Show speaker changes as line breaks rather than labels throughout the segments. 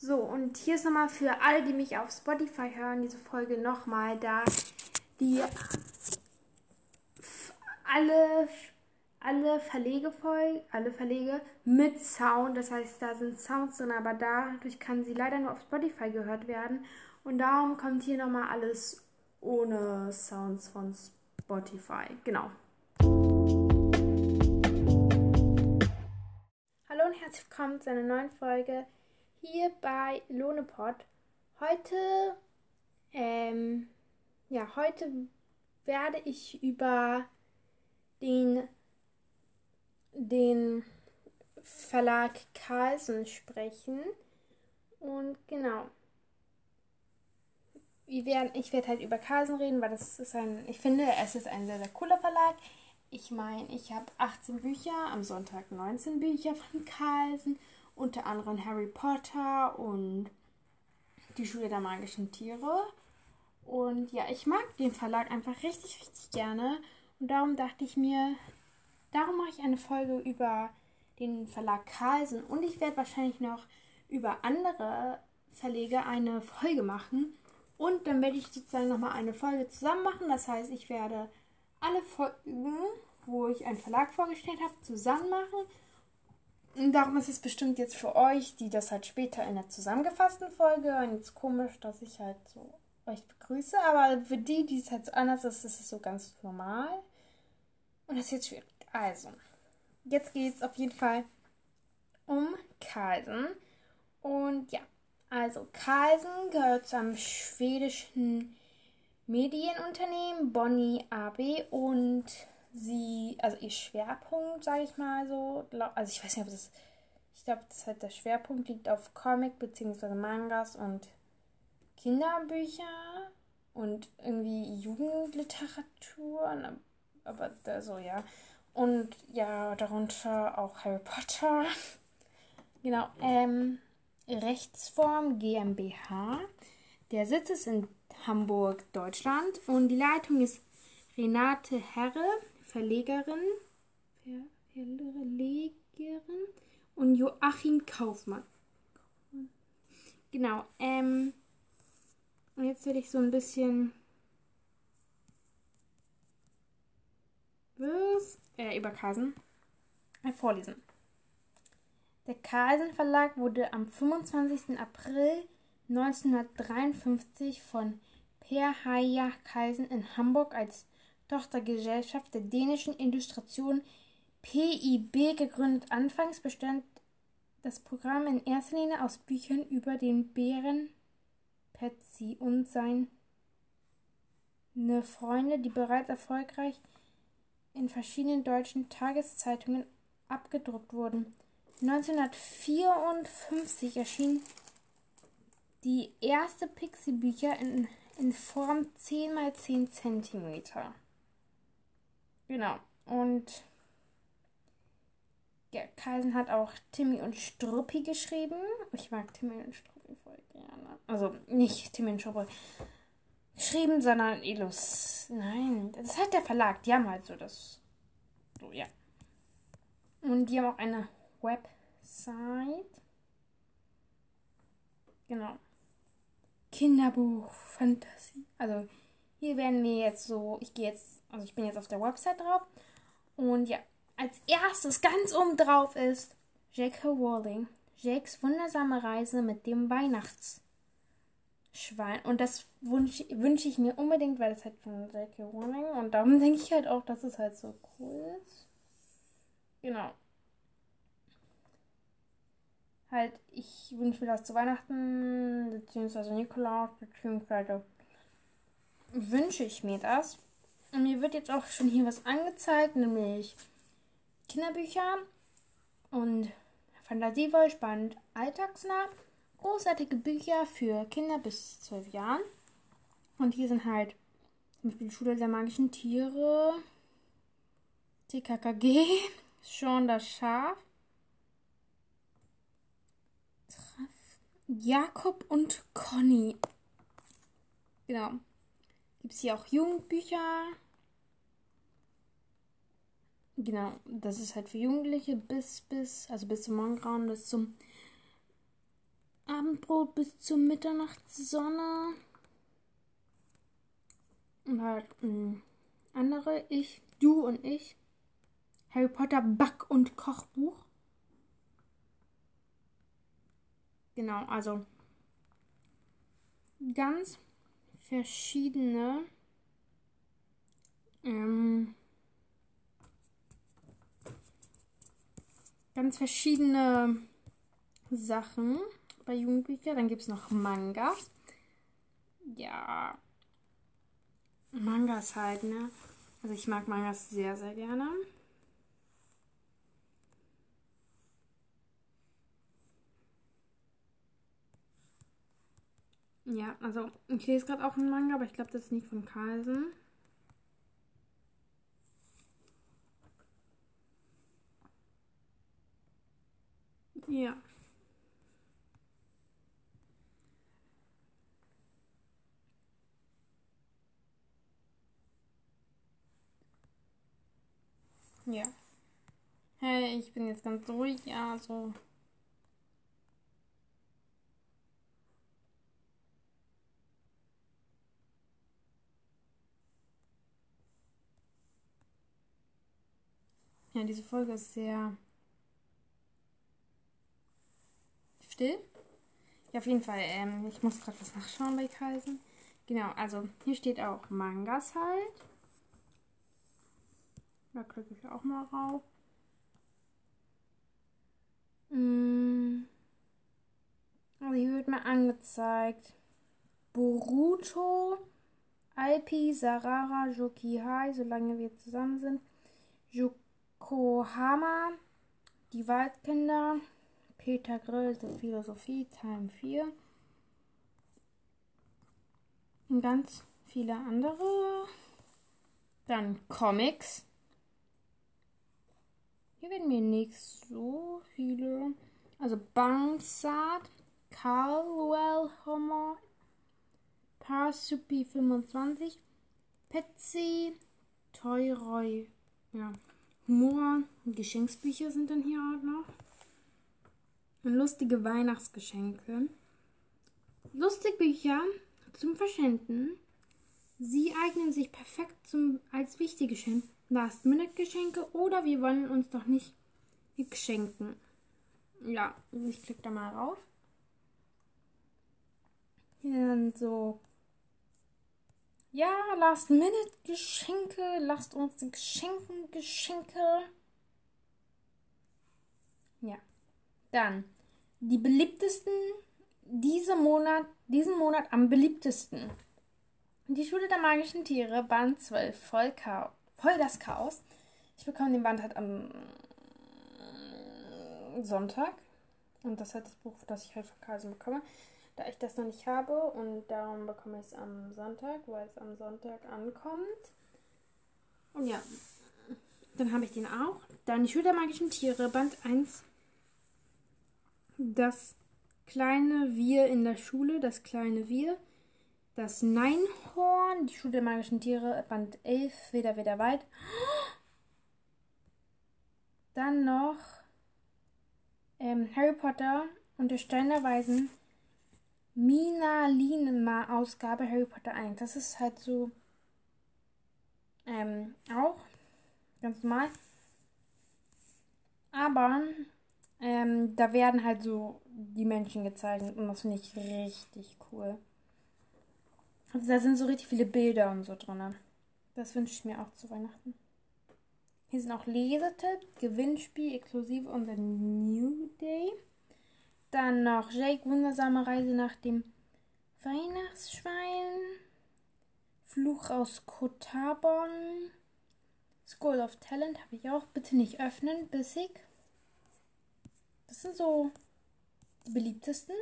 So, und hier ist nochmal für alle, die mich auf Spotify hören, diese Folge nochmal da. Die alle, alle Verlegefolgen, alle Verlege mit Sound. Das heißt, da sind Sounds drin, aber dadurch kann sie leider nur auf Spotify gehört werden. Und darum kommt hier nochmal alles ohne Sounds von Spotify. Genau. Hallo und herzlich willkommen zu einer neuen Folge hier bei Lohnepod. Heute, ähm, ja, heute werde ich über den, den Verlag Carlsen sprechen. Und genau. Wir werden, ich werde halt über Carlsen reden, weil das ist ein, ich finde, es ist ein sehr, sehr cooler Verlag. Ich meine, ich habe 18 Bücher, am Sonntag 19 Bücher von Carlsen unter anderem Harry Potter und die Schule der magischen Tiere. Und ja, ich mag den Verlag einfach richtig, richtig gerne. Und darum dachte ich mir, darum mache ich eine Folge über den Verlag Carlsen. Und ich werde wahrscheinlich noch über andere Verleger eine Folge machen. Und dann werde ich sozusagen nochmal eine Folge zusammen machen. Das heißt, ich werde alle Folgen, wo ich einen Verlag vorgestellt habe, zusammen machen darum ist es bestimmt jetzt für euch, die das halt später in der zusammengefassten Folge hören, jetzt komisch, dass ich halt so euch begrüße, aber für die, die es halt so anders ist, ist es so ganz normal. Und das ist jetzt schwierig. Also, jetzt geht es auf jeden Fall um Carlsen. Und ja, also Carlsen gehört zum schwedischen Medienunternehmen Bonnie AB und sie, also ihr Schwerpunkt, sage ich mal so, also ich weiß nicht, ob das, ich glaube, das halt der Schwerpunkt liegt auf Comic bzw. Mangas und Kinderbücher und irgendwie Jugendliteratur, aber da so, ja. Und ja, darunter auch Harry Potter. genau, ähm, Rechtsform GmbH. Der Sitz ist in Hamburg, Deutschland und die Leitung ist Renate Herre. Verlegerin, Ver Verlegerin und Joachim Kaufmann. Genau, ähm, und jetzt werde ich so ein bisschen was, äh, über Carlsen äh, vorlesen. Der Carlsen Verlag wurde am 25. April 1953 von Per Heija Carlsen in Hamburg als Tochtergesellschaft der dänischen Illustration PIB gegründet. Anfangs bestand das Programm in erster Linie aus Büchern über den Bären Patsy und seine Freunde, die bereits erfolgreich in verschiedenen deutschen Tageszeitungen abgedruckt wurden. 1954 erschien die erste Pixie-Bücher in, in Form 10 x 10 cm. Genau. Und ja, Kaisen hat auch Timmy und Struppi geschrieben. Ich mag Timmy und Struppi voll gerne. Also nicht Timmy und Struppi geschrieben, sondern Illus. Nein, das hat der Verlag. Die haben halt so das. So, ja. Und die haben auch eine Website. Genau. Kinderbuch, Fantasie. Also hier werden wir jetzt so, ich gehe jetzt, also ich bin jetzt auf der Website drauf. Und ja, als erstes ganz oben drauf ist Jack Rowling. Jacks wundersame Reise mit dem Weihnachtsschwein. Und das wünsche wünsch ich mir unbedingt, weil es halt von J.K. Rowling und darum denke ich halt auch, dass es halt so cool ist. Genau. Halt, ich wünsche mir das zu Weihnachten, beziehungsweise Nikolaus, beziehungsweise wünsche ich mir das. Und mir wird jetzt auch schon hier was angezeigt, nämlich Kinderbücher und fantasievoll, spannend, alltagsnah. Großartige Bücher für Kinder bis zwölf Jahren. Und hier sind halt zum Beispiel Schule der magischen Tiere, TKKG, Sean das Schaf, Jakob und Conny. Genau gibt es hier auch Jugendbücher. Genau, das ist halt für Jugendliche bis, bis, also bis zum Morgengrauen, bis zum Abend Abendbrot bis zur Mitternachtssonne. Und halt mh, mm, andere, ich, du und ich. Harry Potter Back- und Kochbuch. Genau, also ganz verschiedene ähm, ganz verschiedene Sachen bei Jugendbüchern. Dann gibt es noch Mangas. Ja. Mangas halt, ne? Also ich mag Mangas sehr, sehr gerne. Ja, also ich lese gerade auch einen Manga, aber ich glaube, das ist nicht von Carlsen. Ja. Ja. Hey, ich bin jetzt ganz ruhig, ja, Ja, diese Folge ist sehr still. Ja, auf jeden Fall. Ähm, ich muss gerade was nachschauen bei Kaisen. Genau, also hier steht auch Mangas halt. Da klicke ich auch mal rauf. Also hier wird mir angezeigt. Boruto, Alpi, Sarara, Jokihai, solange wir zusammen sind. Yokohama, die Waldkinder, Peter Grill, die Philosophie, Time 4. Und ganz viele andere. Dann Comics. Hier werden mir nicht so viele. Also Bangsat, Caldwell Homer, Parsupi 25, Petsy, Toy ja. Humor, Geschenksbücher sind dann hier auch noch. Und lustige Weihnachtsgeschenke. Lustigbücher zum Verschenken. Sie eignen sich perfekt zum, als Wichtiggeschenk, Last-Minute-Geschenke oder wir wollen uns doch nicht schenken. Ja, ich klicke da mal rauf. Hier dann so. Ja, Last-Minute-Geschenke. Lasst uns die Geschenken Geschenke. Ja. Dann die beliebtesten diesen Monat, diesen Monat am beliebtesten. Die Schule der magischen Tiere, Band 12, voll, voll das Chaos. Ich bekomme den Band halt am Sonntag. Und das ist halt das Buch, das ich halt von Carlsen bekomme. Da ich das noch nicht habe und darum bekomme ich es am Sonntag, weil es am Sonntag ankommt. Und ja, dann habe ich den auch. Dann die Schule der magischen Tiere, Band 1 das kleine Wir in der Schule, das kleine Wir, das Neinhorn, die Schule der magischen Tiere, Band 11, Weder, Weder, Weit. Dann noch ähm, Harry Potter und der Stein der Weisen, Mina Linema Ausgabe Harry Potter 1. Das ist halt so ähm, auch ganz normal. Aber ähm, da werden halt so die Menschen gezeigt und das finde ich richtig cool. Also da sind so richtig viele Bilder und so drin. Das wünsche ich mir auch zu Weihnachten. Hier sind auch Lesetipps, Gewinnspiel, exklusiv unser New Day. Dann noch Jake, wundersame Reise nach dem Weihnachtsschwein. Fluch aus Kotabon. School of Talent habe ich auch. Bitte nicht öffnen, bissig. Das sind so die beliebtesten.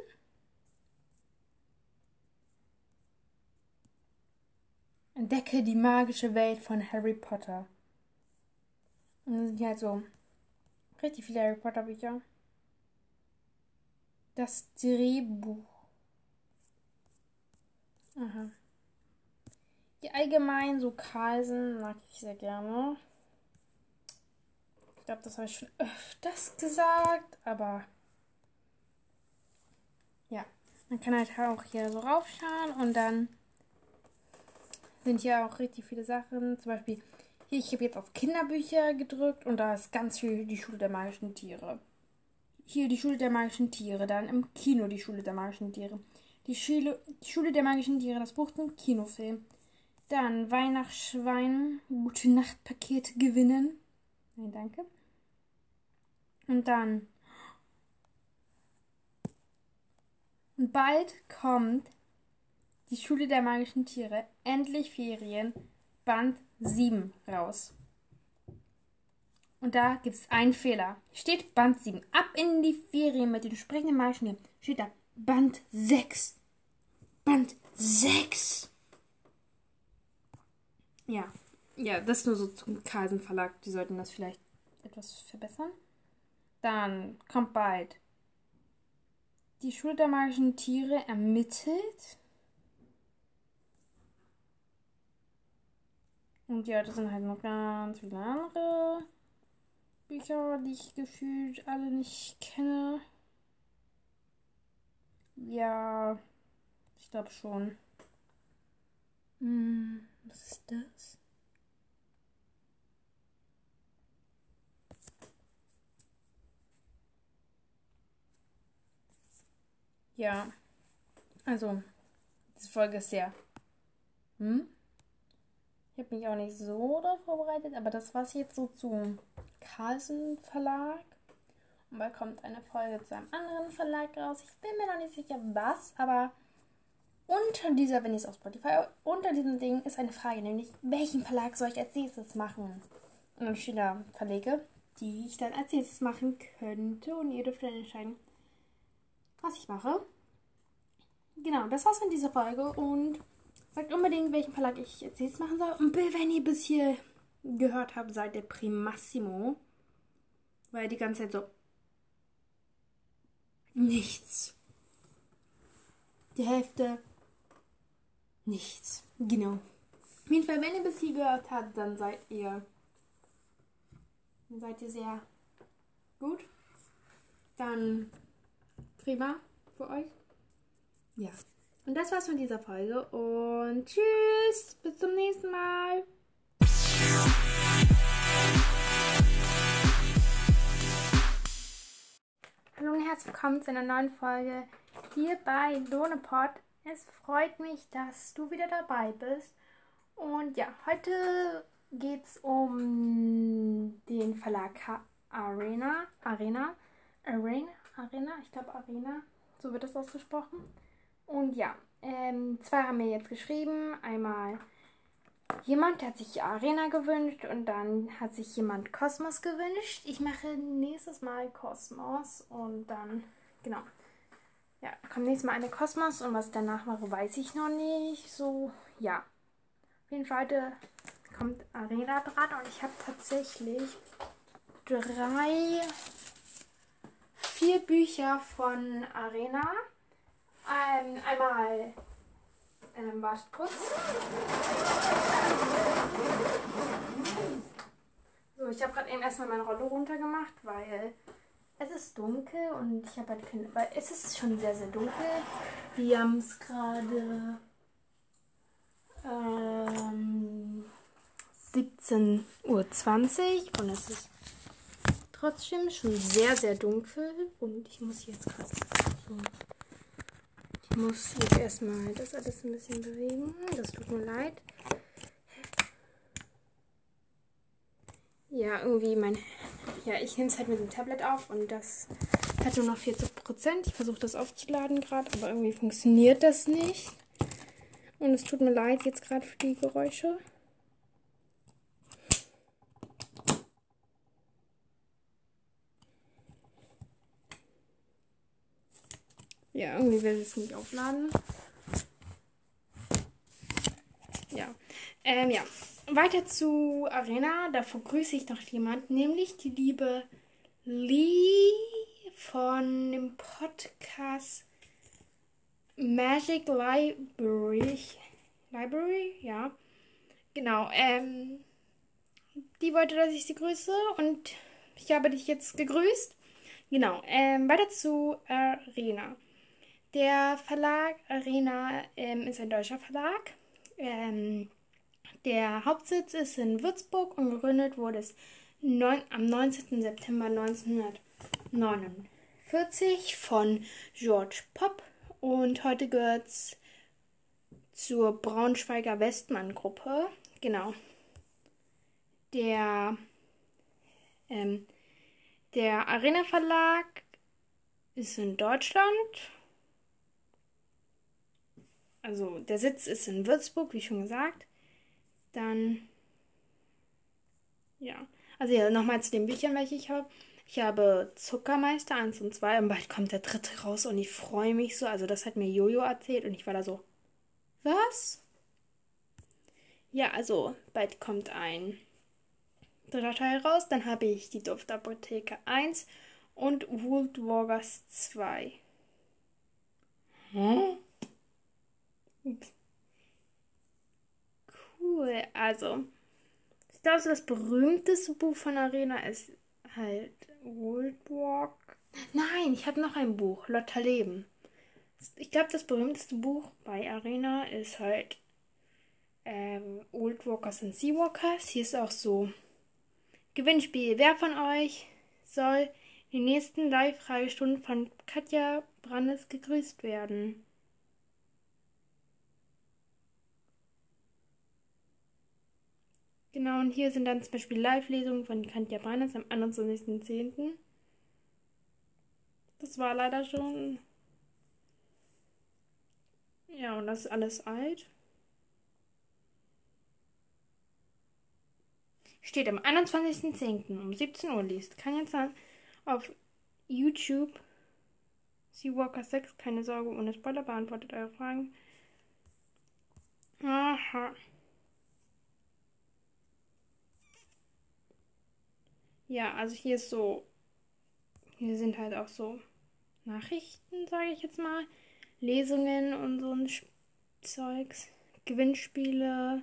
Entdecke die magische Welt von Harry Potter. Und dann sind hier halt so richtig viele Harry Potter Bücher. Das Drehbuch. Aha. Die allgemein so Carlsen mag ich sehr gerne. Ich glaube, das habe ich schon öfters gesagt, aber ja, man kann halt auch hier so raufschauen und dann sind hier auch richtig viele Sachen. Zum Beispiel hier, ich habe jetzt auf Kinderbücher gedrückt und da ist ganz viel die Schule der magischen Tiere. Hier die Schule der magischen Tiere, dann im Kino die Schule der magischen Tiere. Die Schule, die Schule der magischen Tiere, das Buch zum Kinofilm. Dann Weihnachtsschwein, gute Nachtpakete gewinnen. Nein, danke. Und dann. Und bald kommt die Schule der magischen Tiere, endlich Ferien, Band 7 raus. Und da gibt es einen Fehler. Steht Band 7. Ab in die Ferien mit den sprechenden magischen Tieren. Steht da Band 6. Band 6. Ja. Ja, das nur so zum Carlsen Verlag. Die sollten das vielleicht etwas verbessern. Dann kommt bald die Schule der magischen Tiere ermittelt. Und ja, das sind halt noch ganz viele andere Bücher, die ich gefühlt alle nicht kenne. Ja, ich glaube schon. Hm, was ist das? Ja, also, diese Folge ist sehr. Hm? Ich habe mich auch nicht so darauf vorbereitet, aber das war jetzt so zum Carlsen Verlag. Und bald kommt eine Folge zu einem anderen Verlag raus. Ich bin mir noch nicht sicher, was, aber unter dieser, wenn ich es auf Spotify, unter diesem Ding ist eine Frage, nämlich welchen Verlag soll ich als nächstes machen? Und dann stehen da Verlage, die ich dann als nächstes machen könnte. Und ihr dürft dann entscheiden, was ich mache. Genau, das war's von dieser Folge und Sagt unbedingt, welchen Verlag ich jetzt jetzt machen soll. Und wenn ihr bis hier gehört habt, seid ihr Primassimo. Weil die ganze Zeit so. Nichts. Die Hälfte. Nichts. Genau. Auf jeden Fall, wenn ihr bis hier gehört habt, dann seid ihr. Dann seid ihr sehr gut. Dann prima für euch. Ja. Und das war's von dieser Folge und tschüss, bis zum nächsten Mal. Hallo und herzlich willkommen zu einer neuen Folge hier bei Donepod. Es freut mich, dass du wieder dabei bist. Und ja, heute geht es um den Verlag Arena. Arena. Arena. Arena. Ich glaube Arena. So wird das ausgesprochen. Und ja, ähm, zwei haben mir jetzt geschrieben. Einmal jemand hat sich Arena gewünscht und dann hat sich jemand Kosmos gewünscht. Ich mache nächstes Mal Kosmos und dann, genau. Ja, kommt nächstes Mal eine Kosmos und was ich danach mache, weiß ich noch nicht. So, ja. Auf jeden Fall kommt Arena dran und ich habe tatsächlich drei, vier Bücher von Arena. Ähm, einmal, ähm, wascht kurz. So, ich habe gerade eben erstmal meine Rolle runtergemacht, weil es ist dunkel und ich habe halt keine, weil es ist schon sehr, sehr dunkel. Wir haben es gerade ähm, 17.20 Uhr und es ist trotzdem schon sehr, sehr dunkel und ich muss jetzt gerade so muss jetzt erstmal das alles ein bisschen bewegen. Das tut mir leid. Ja, irgendwie mein. Ja, ich nehme es halt mit dem Tablet auf und das hat nur noch 40 Prozent. Ich versuche das aufzuladen gerade, aber irgendwie funktioniert das nicht. Und es tut mir leid jetzt gerade für die Geräusche. Ja, irgendwie will es nicht aufladen. Ja. Ähm, ja. Weiter zu Arena. Da grüße ich noch jemand, nämlich die liebe Lee von dem Podcast Magic Library. Library, ja. Genau. Ähm, die wollte, dass ich sie grüße und ich habe dich jetzt gegrüßt. Genau. Ähm, weiter zu Arena. Der Verlag Arena ähm, ist ein deutscher Verlag. Ähm, der Hauptsitz ist in Würzburg und gegründet wurde es neun, am 19. September 1949 von George Popp und heute gehört es zur Braunschweiger Westmann Gruppe. Genau. Der, ähm, der Arena Verlag ist in Deutschland also der Sitz ist in Würzburg, wie schon gesagt. Dann, ja. Also ja, nochmal zu den Büchern, welche ich habe. Ich habe Zuckermeister 1 und 2 und bald kommt der dritte raus und ich freue mich so. Also das hat mir Jojo erzählt und ich war da so, was? Ja, also bald kommt ein dritter Teil raus. Dann habe ich die Duftapotheke 1 und World Wargers 2. Hm? Cool. Also, ich glaube, das berühmteste Buch von Arena ist halt World Walk. Nein, ich habe noch ein Buch, Lotta Leben. Ich glaube, das berühmteste Buch bei Arena ist halt ähm, Old Walkers und Seawalkers. Hier ist auch so Gewinnspiel. Wer von euch soll die nächsten Live-Fragestunden von Katja Brandes gegrüßt werden? Genau, und hier sind dann zum Beispiel Live-Lesungen von Kantja Brandes am 21.10. Das war leider schon. Ja, und das ist alles alt. Steht am 21.10. um 17 Uhr liest. Kann jetzt auf YouTube Seawalker 6, keine Sorge, ohne Spoiler beantwortet eure Fragen. Aha. Ja, also hier ist so, hier sind halt auch so Nachrichten, sage ich jetzt mal, Lesungen und so ein Zeugs, Gewinnspiele,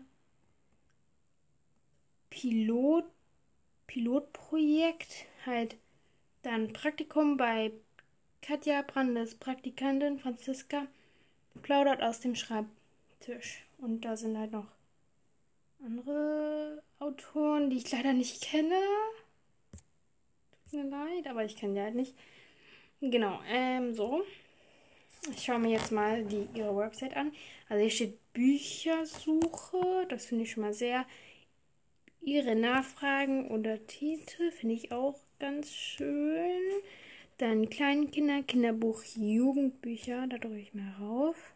Pilot, Pilotprojekt, halt dann Praktikum bei Katja Brandes, Praktikantin Franziska, plaudert aus dem Schreibtisch. Und da sind halt noch andere Autoren, die ich leider nicht kenne mir leid, aber ich kann die halt nicht. Genau, ähm, so. Ich schaue mir jetzt mal die, ihre Website an. Also hier steht Büchersuche. Das finde ich schon mal sehr. Ihre Nachfragen oder Titel finde ich auch ganz schön. Dann Kleinkinder, Kinderbuch, Jugendbücher. Da drücke ich mal rauf.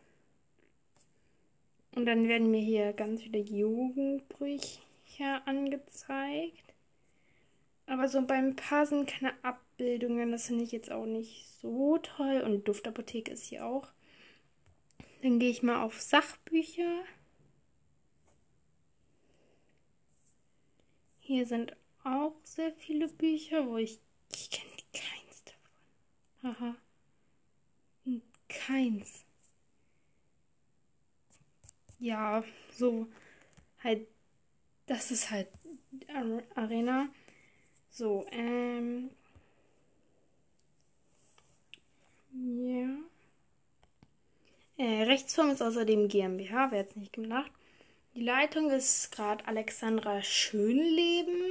Und dann werden mir hier ganz viele Jugendbücher angezeigt. Aber so beim Paar sind keine Abbildungen. Das finde ich jetzt auch nicht so toll. Und Duftapotheke ist hier auch. Dann gehe ich mal auf Sachbücher. Hier sind auch sehr viele Bücher, wo ich. Ich kenne keins davon. Haha. Keins. Ja, so halt. Das ist halt Arena. So, ähm. Ja. Äh, Rechtsform ist außerdem GmbH, wer jetzt nicht gemacht. Die Leitung ist gerade Alexandra Schönleben.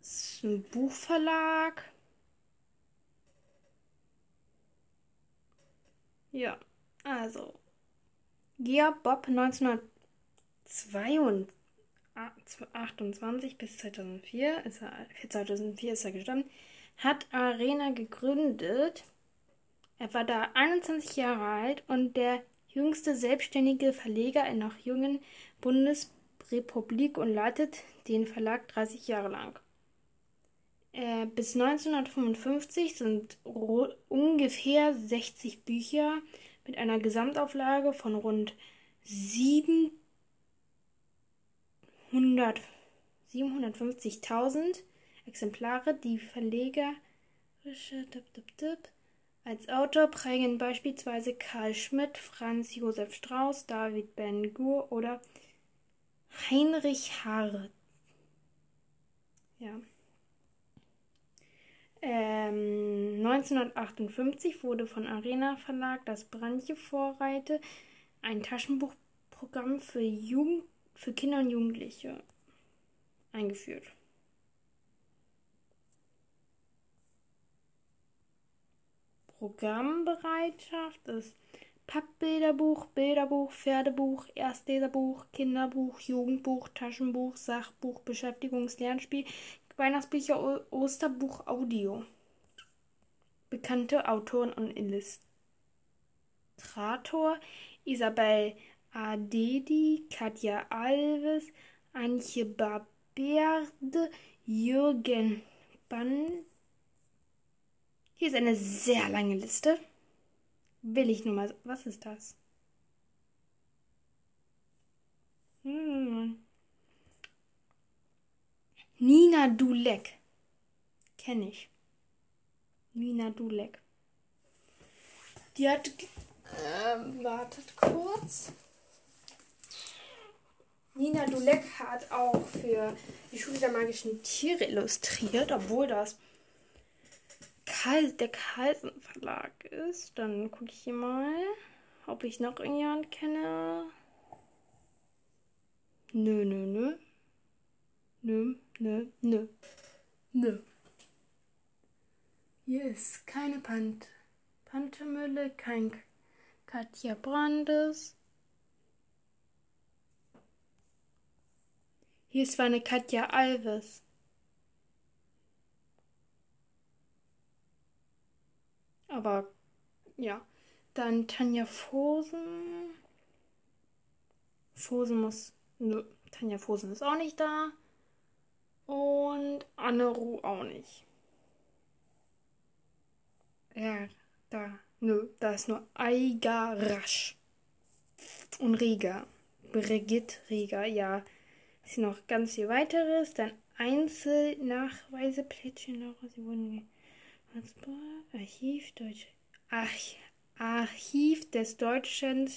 Das ist ein Buchverlag. Ja, also. Gia Bob 1922 28 bis 2004, ist er, 2004 ist er gestorben, hat Arena gegründet. Er war da 21 Jahre alt und der jüngste selbstständige Verleger in noch jungen Bundesrepublik und leitet den Verlag 30 Jahre lang. Äh, bis 1955 sind ungefähr 60 Bücher mit einer Gesamtauflage von rund 7 750.000 Exemplare. Die verlegerische als Autor prägen beispielsweise Karl Schmidt, Franz Josef Strauß, David Ben Gur oder Heinrich Hart. Ja. Ähm, 1958 wurde von Arena Verlag das Brandje Vorreite, ein Taschenbuchprogramm für, Jugend, für Kinder und Jugendliche, eingeführt. Programmbereitschaft ist Pappbilderbuch, Bilderbuch, Pferdebuch, Erstleserbuch, Kinderbuch, Jugendbuch, Taschenbuch, Sachbuch, Beschäftigungs-Lernspiel, Weihnachtsbücher, Osterbuch, Audio. Bekannte Autoren und Illustrator Isabel Adedi, Katja Alves, Antje Barberde, Jürgen Bann. Hier ist eine sehr lange Liste. Will ich nur mal. Was ist das? Hm. Nina Dulek. Kenne ich. Nina Dulek. Die hat. Äh, wartet kurz. Nina Dulek hat auch für die Schule der magischen Tiere illustriert, obwohl das Karl, der Carlsen Verlag ist. Dann gucke ich hier mal, ob ich noch irgendjemand kenne. Nö, nö, nö. Nö, nö, nö. Nö. Ist keine Pant Pantemülle, kein Katja Brandes. Hier ist zwar eine Katja Alves. Aber ja. Dann Tanja Fosen. Fosen muss. Nö, Tanja Fosen ist auch nicht da. Und Anne Ruh auch nicht. Ja, da. Nö, da ist nur Eiga Rasch. Und Rega. Brigitte Rega, ja. Ist noch ganz viel weiteres. Dann Einzelnachweise, Plättchen, sie wurden Archiv Deutsch. Arch Archiv des Deutschen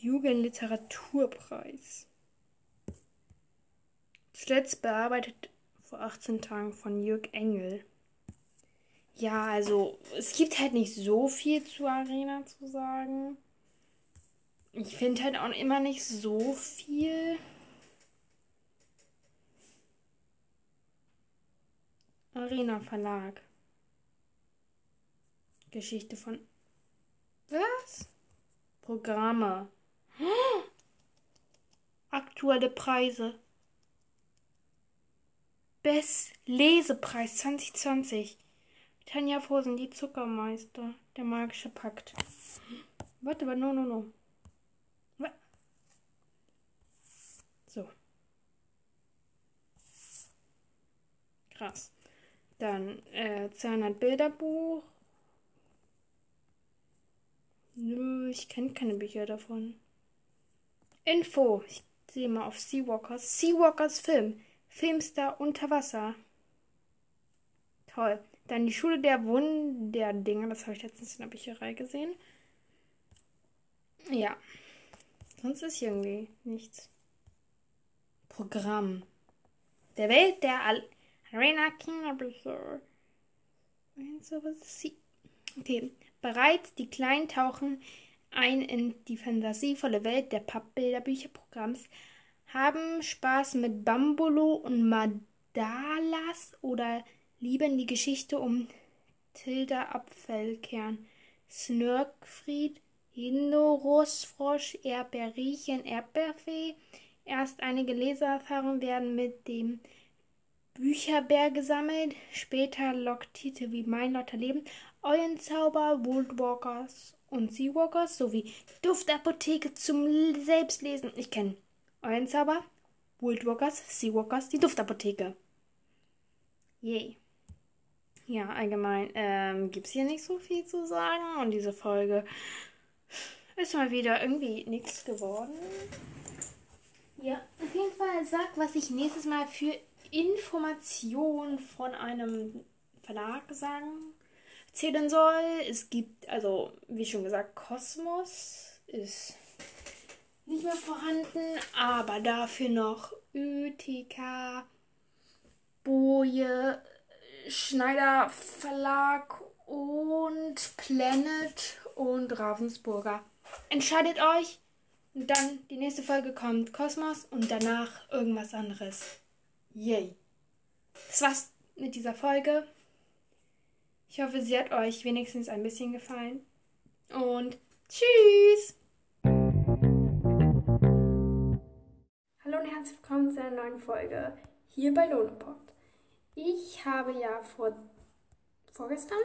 Jugendliteraturpreis. Zuletzt bearbeitet vor 18 Tagen von Jörg Engel. Ja, also es gibt halt nicht so viel zu Arena zu sagen. Ich finde halt auch immer nicht so viel. Arena Verlag. Geschichte von. Was? Programme. Aktuelle Preise. Best Lesepreis 2020. Tanja Fosen, die Zuckermeister. Der magische Pakt. Warte, aber no, no, no. So. Krass. Dann äh, 200 Bilderbuch. Nö, ich kenne keine Bücher davon. Info. Ich sehe mal auf Seawalkers. Seawalkers Film. Filmstar unter Wasser. Toll. Dann die Schule der Wunderdinger. Das habe ich letztens in der Bücherei gesehen. Ja. Sonst ist irgendwie nichts. Programm. Der Welt der Al Arena Kinderbücher. Okay. Bereits die Kleinen tauchen ein in die fantasievolle Welt der Pappbilderbücherprogramms, haben Spaß mit Bambolo und Madalas oder lieben die Geschichte um Tilda Apfelkern, Snörkfried, Hindorusfrosch, Erdbeerriechen, Erdbeerfee. Erst einige Leseerfahrungen werden mit dem Bücherbär gesammelt, später lockt Titel wie Mein Lauter Leben Eulenzauber, Woodwalkers und Seawalkers sowie Duftapotheke zum Selbstlesen. Ich kenne Eulenzauber, Woodwalkers, Seawalkers, die Duftapotheke. Yay. Ja, allgemein ähm, gibt es hier nicht so viel zu sagen und diese Folge ist mal wieder irgendwie nichts geworden. Ja, auf jeden Fall sag, was ich nächstes Mal für Informationen von einem Verlag sagen zählen soll. Es gibt, also wie schon gesagt, Kosmos ist nicht mehr vorhanden, aber dafür noch ÖTK, Boje, Schneider Verlag und Planet und Ravensburger. Entscheidet euch. Und dann die nächste Folge kommt Kosmos und danach irgendwas anderes. Yay. Das war's mit dieser Folge. Ich hoffe, sie hat euch wenigstens ein bisschen gefallen. Und tschüss! Hallo und herzlich willkommen zu einer neuen Folge hier bei Lonepod. Ich habe ja vor vorgestern,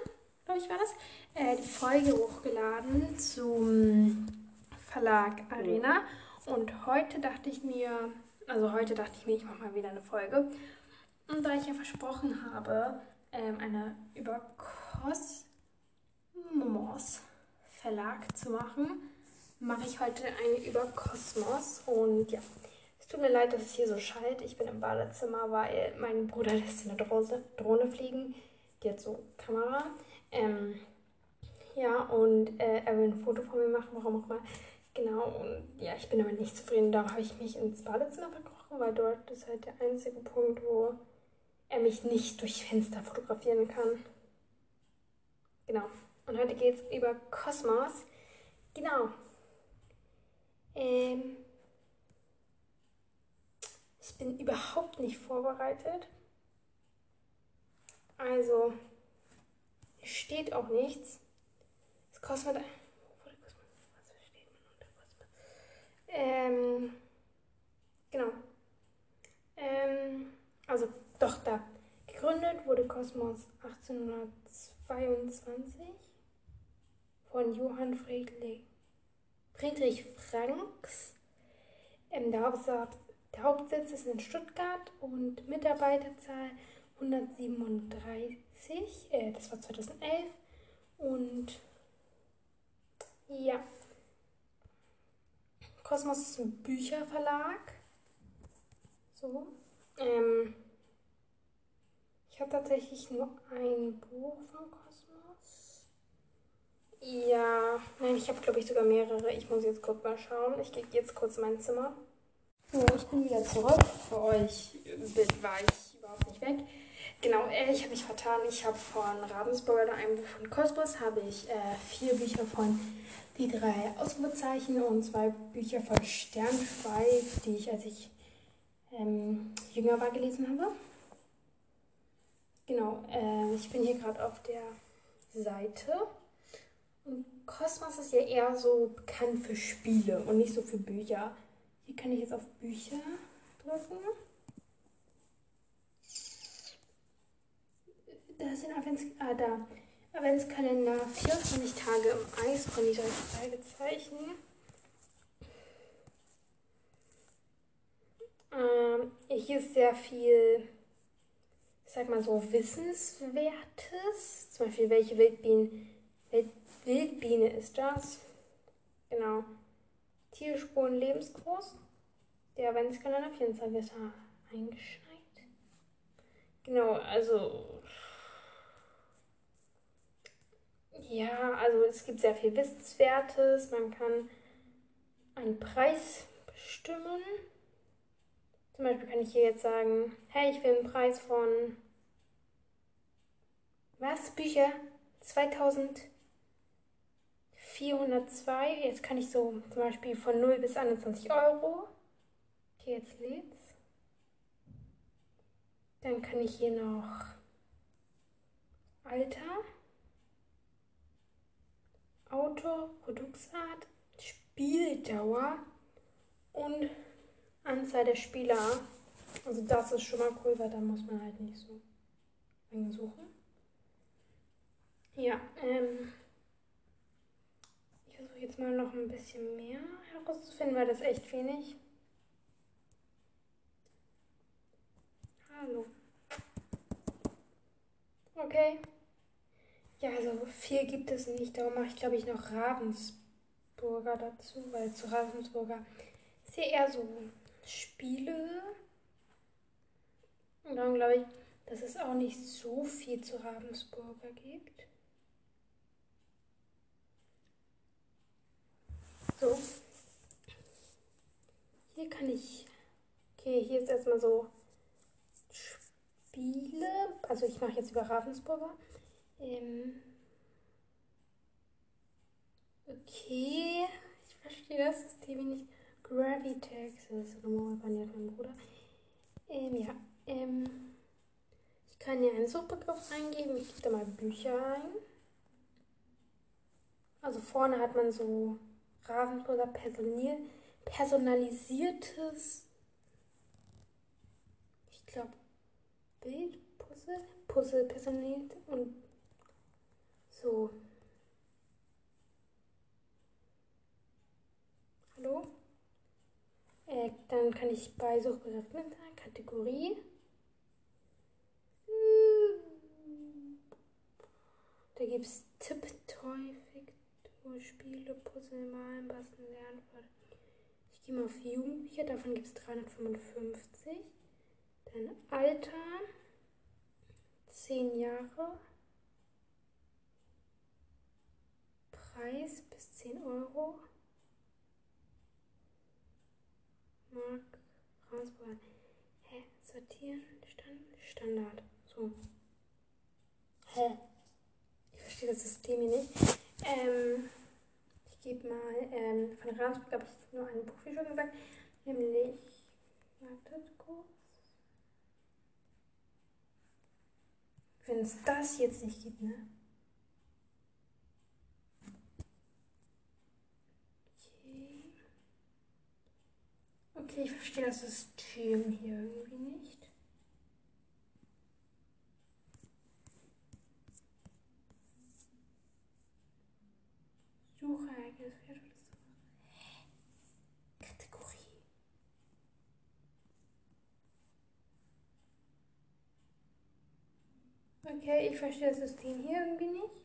glaube ich, war das, äh, die Folge hochgeladen zum Verlag Arena. Und heute dachte ich mir, also heute dachte ich mir, ich mache mal wieder eine Folge. Und da ich ja versprochen habe, ähm, eine über Kosmos Verlag zu machen, mache ich heute eine über Kosmos. Und ja, es tut mir leid, dass es hier so schallt. Ich bin im Badezimmer, weil mein Bruder lässt eine Drohne, Drohne fliegen. Die hat so Kamera. Ähm, ja, und äh, er will ein Foto von mir machen, warum auch immer. Genau, und ja, ich bin damit nicht zufrieden. Darum habe ich mich ins Badezimmer verkrochen, weil dort ist halt der einzige Punkt, wo er mich nicht durch Fenster fotografieren kann. Genau. Und heute geht es über Kosmos. Genau. Ähm, ich bin überhaupt nicht vorbereitet. Also, steht auch nichts. Es kostet. Ähm, genau. Ähm, also, doch, da. Gegründet wurde Kosmos 1822 von Johann Friedrich, Friedrich Franks. Ähm, der, Hauptsitz, der Hauptsitz ist in Stuttgart und Mitarbeiterzahl 137. Äh, das war 2011. Und ja. Kosmos ist ein Bücherverlag. So. Ähm, ich habe tatsächlich nur ein Buch von Kosmos. Ja, nein, ich habe glaube ich sogar mehrere. Ich muss jetzt kurz mal schauen. Ich gehe jetzt kurz in mein Zimmer. So, ich bin wieder zurück. Für euch war ich überhaupt nicht weg. Genau, äh, ich habe mich vertan. Ich habe von Ravensburger ein Buch von Kosmos, habe ich äh, vier Bücher von die drei Ausrufezeichen und zwei Bücher von Sternschweif, die ich, als ich ähm, jünger war, gelesen habe. Genau, äh, ich bin hier gerade auf der Seite. Und Kosmos ist ja eher so bekannt für Spiele und nicht so für Bücher. Hier kann ich jetzt auf Bücher drücken. Da sind Advents, ah, da. Adventskalender 24 Tage im Eis von die drei Fragezeichen. Ähm, hier ist sehr viel, ich sag mal so, Wissenswertes. Zum Beispiel, welche Wildbiene, Wildbiene ist das? Genau. Tierspuren lebensgroß. Der Adventskalender 24 Tage eingeschneit. Genau, also Ja, also es gibt sehr viel Wissenswertes. Man kann einen Preis bestimmen. Zum Beispiel kann ich hier jetzt sagen, hey, ich will einen Preis von was? Bücher 2402. Jetzt kann ich so zum Beispiel von 0 bis 21 Euro. Okay, jetzt lädt's. Dann kann ich hier noch Alter. Autor, Produktart, Spieldauer und Anzahl der Spieler. Also das ist schon mal cool, weil da muss man halt nicht so lange suchen. Ja, ähm, ich versuche jetzt mal noch ein bisschen mehr herauszufinden, weil das echt wenig. Hallo. Okay. Ja, also viel gibt es nicht. Darum mache ich, glaube ich, noch Ravensburger dazu, weil zu Ravensburger ist ja eher so Spiele. Und dann glaube ich, dass es auch nicht so viel zu Ravensburger gibt. So. Hier kann ich. Okay, hier ist erstmal so Spiele. Also ich mache jetzt über Ravensburger. Ähm okay, ich verstehe das System nicht. Gravitex, das ist nochmal baniert mein Bruder. Ähm, ja, ähm, ich kann hier einen Suchbegriff eingeben. Ich gebe da mal Bücher ein. Also vorne hat man so Ravensburger personalisiertes, ich glaube, Bildpuzzle, Puzzle personalisiert und so. Hallo? Äh, dann kann ich bei Suchbegriff mit Kategorie. Da gibt es Tipp-Toy, Fiktur, Spiele, Puzzle, Malen, Basteln, Lernen. Ich gehe mal auf Jugendliche, davon gibt es 355. Dann Alter, 10 Jahre. Preis bis 10 Euro. Mark, Rausbauen. Hä? Sortieren, Stand, Standard. So. Hä? Ich verstehe das System hier nicht. Ähm, ich gebe mal, ähm, von Ravensburg habe ich nur ein Buch, wie schon gesagt, nämlich, wartet kurz. Wenn es das jetzt nicht gibt, ne? Okay, ich verstehe das System hier irgendwie nicht. Suche Pferd oder so. Kategorie. Okay, ich verstehe das System hier irgendwie nicht.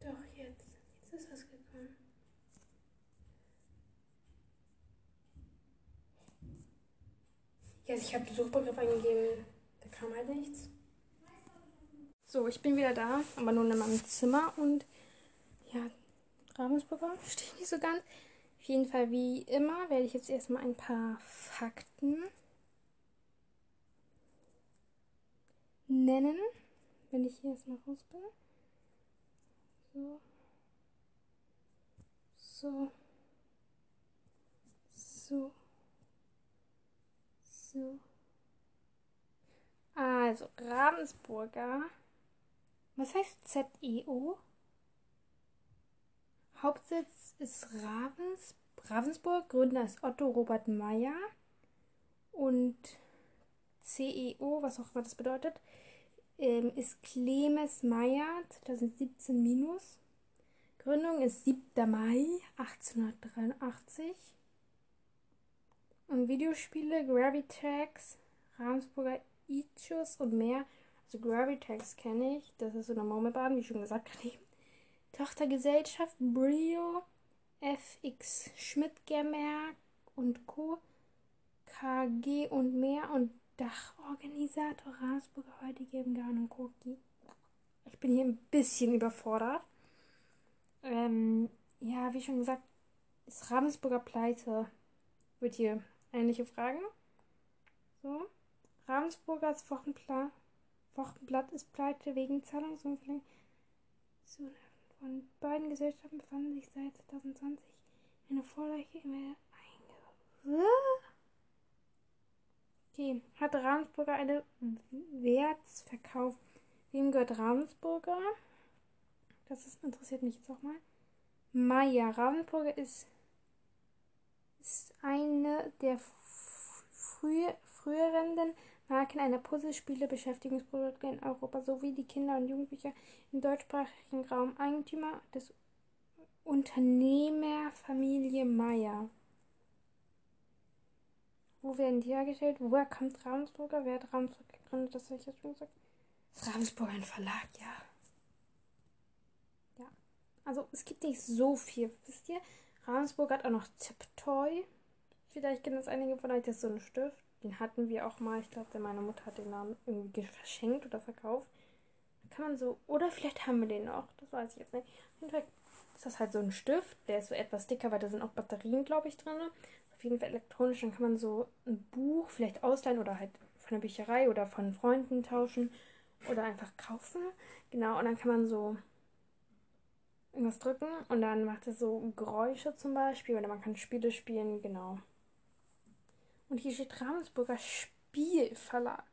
Doch, jetzt. Jetzt ist was Ja, ich habe den Suchbegriff eingegeben. Da kam halt nichts. So, ich bin wieder da, aber nun in meinem Zimmer und ja, Ravensburger verstehe ich nicht so ganz. Auf jeden Fall, wie immer, werde ich jetzt erstmal ein paar Fakten nennen, wenn ich hier erstmal raus bin. So. So. So. So. Also, Ravensburger. Was heißt ZEO? Hauptsitz ist Ravens, Ravensburg. Gründer ist Otto Robert Meyer. Und CEO, was auch immer das bedeutet, ähm, ist Clemens Meyer 2017 minus. Gründung ist 7. Mai 1883. Und Videospiele, Gravitax, Ravensburger Ichus und mehr. Also Gravitax kenne ich. Das ist so eine Murmelbahn, wie schon gesagt gerade Tochtergesellschaft Brio, FX Schmidt Gemerk und Co. KG und mehr und Dachorganisator Ravensburger heute geben gar und Co. Ich bin hier ein bisschen überfordert. Ähm, ja, wie schon gesagt, ist Ravensburger pleite. Wird hier Ähnliche Fragen. So. Ravensburgers Wochenpla Wochenblatt ist pleite wegen Zahlungsunfällen. Von beiden Gesellschaften befanden sich seit 2020 eine Vorleiche einge... Okay, hat Ravensburger eine Wertsverkauf? Wem gehört Ravensburger? Das ist, interessiert mich jetzt auch mal. Maya. Ravensburger ist ist eine der früh, früheren Marken einer Puzzlespiele-Beschäftigungsprodukte in Europa sowie die Kinder- und Jugendbücher im deutschsprachigen Raum Eigentümer des Unternehmerfamilie Meyer. Wo werden die hergestellt? Woher kommt Ravensburger? Wer hat Ravensburger gegründet? Das habe ich jetzt schon gesagt. Ist Ravensburger ein Verlag? Ja. Ja. Also es gibt nicht so viel, wisst ihr? Ravensburg hat auch noch Tiptoy. Vielleicht kennen das einige von euch. Das ist so ein Stift. Den hatten wir auch mal. Ich glaube, meine Mutter hat den Namen irgendwie verschenkt oder verkauft. Kann man so. Oder vielleicht haben wir den noch. Das weiß ich jetzt nicht. Auf jeden Fall ist das halt so ein Stift. Der ist so etwas dicker, weil da sind auch Batterien, glaube ich, drin. auf jeden Fall elektronisch. Dann kann man so ein Buch vielleicht ausleihen oder halt von der Bücherei oder von Freunden tauschen oder einfach kaufen. Genau, und dann kann man so irgendwas drücken und dann macht es so Geräusche zum Beispiel oder man kann Spiele spielen, genau. Und hier steht Ravensburger Spielverlag.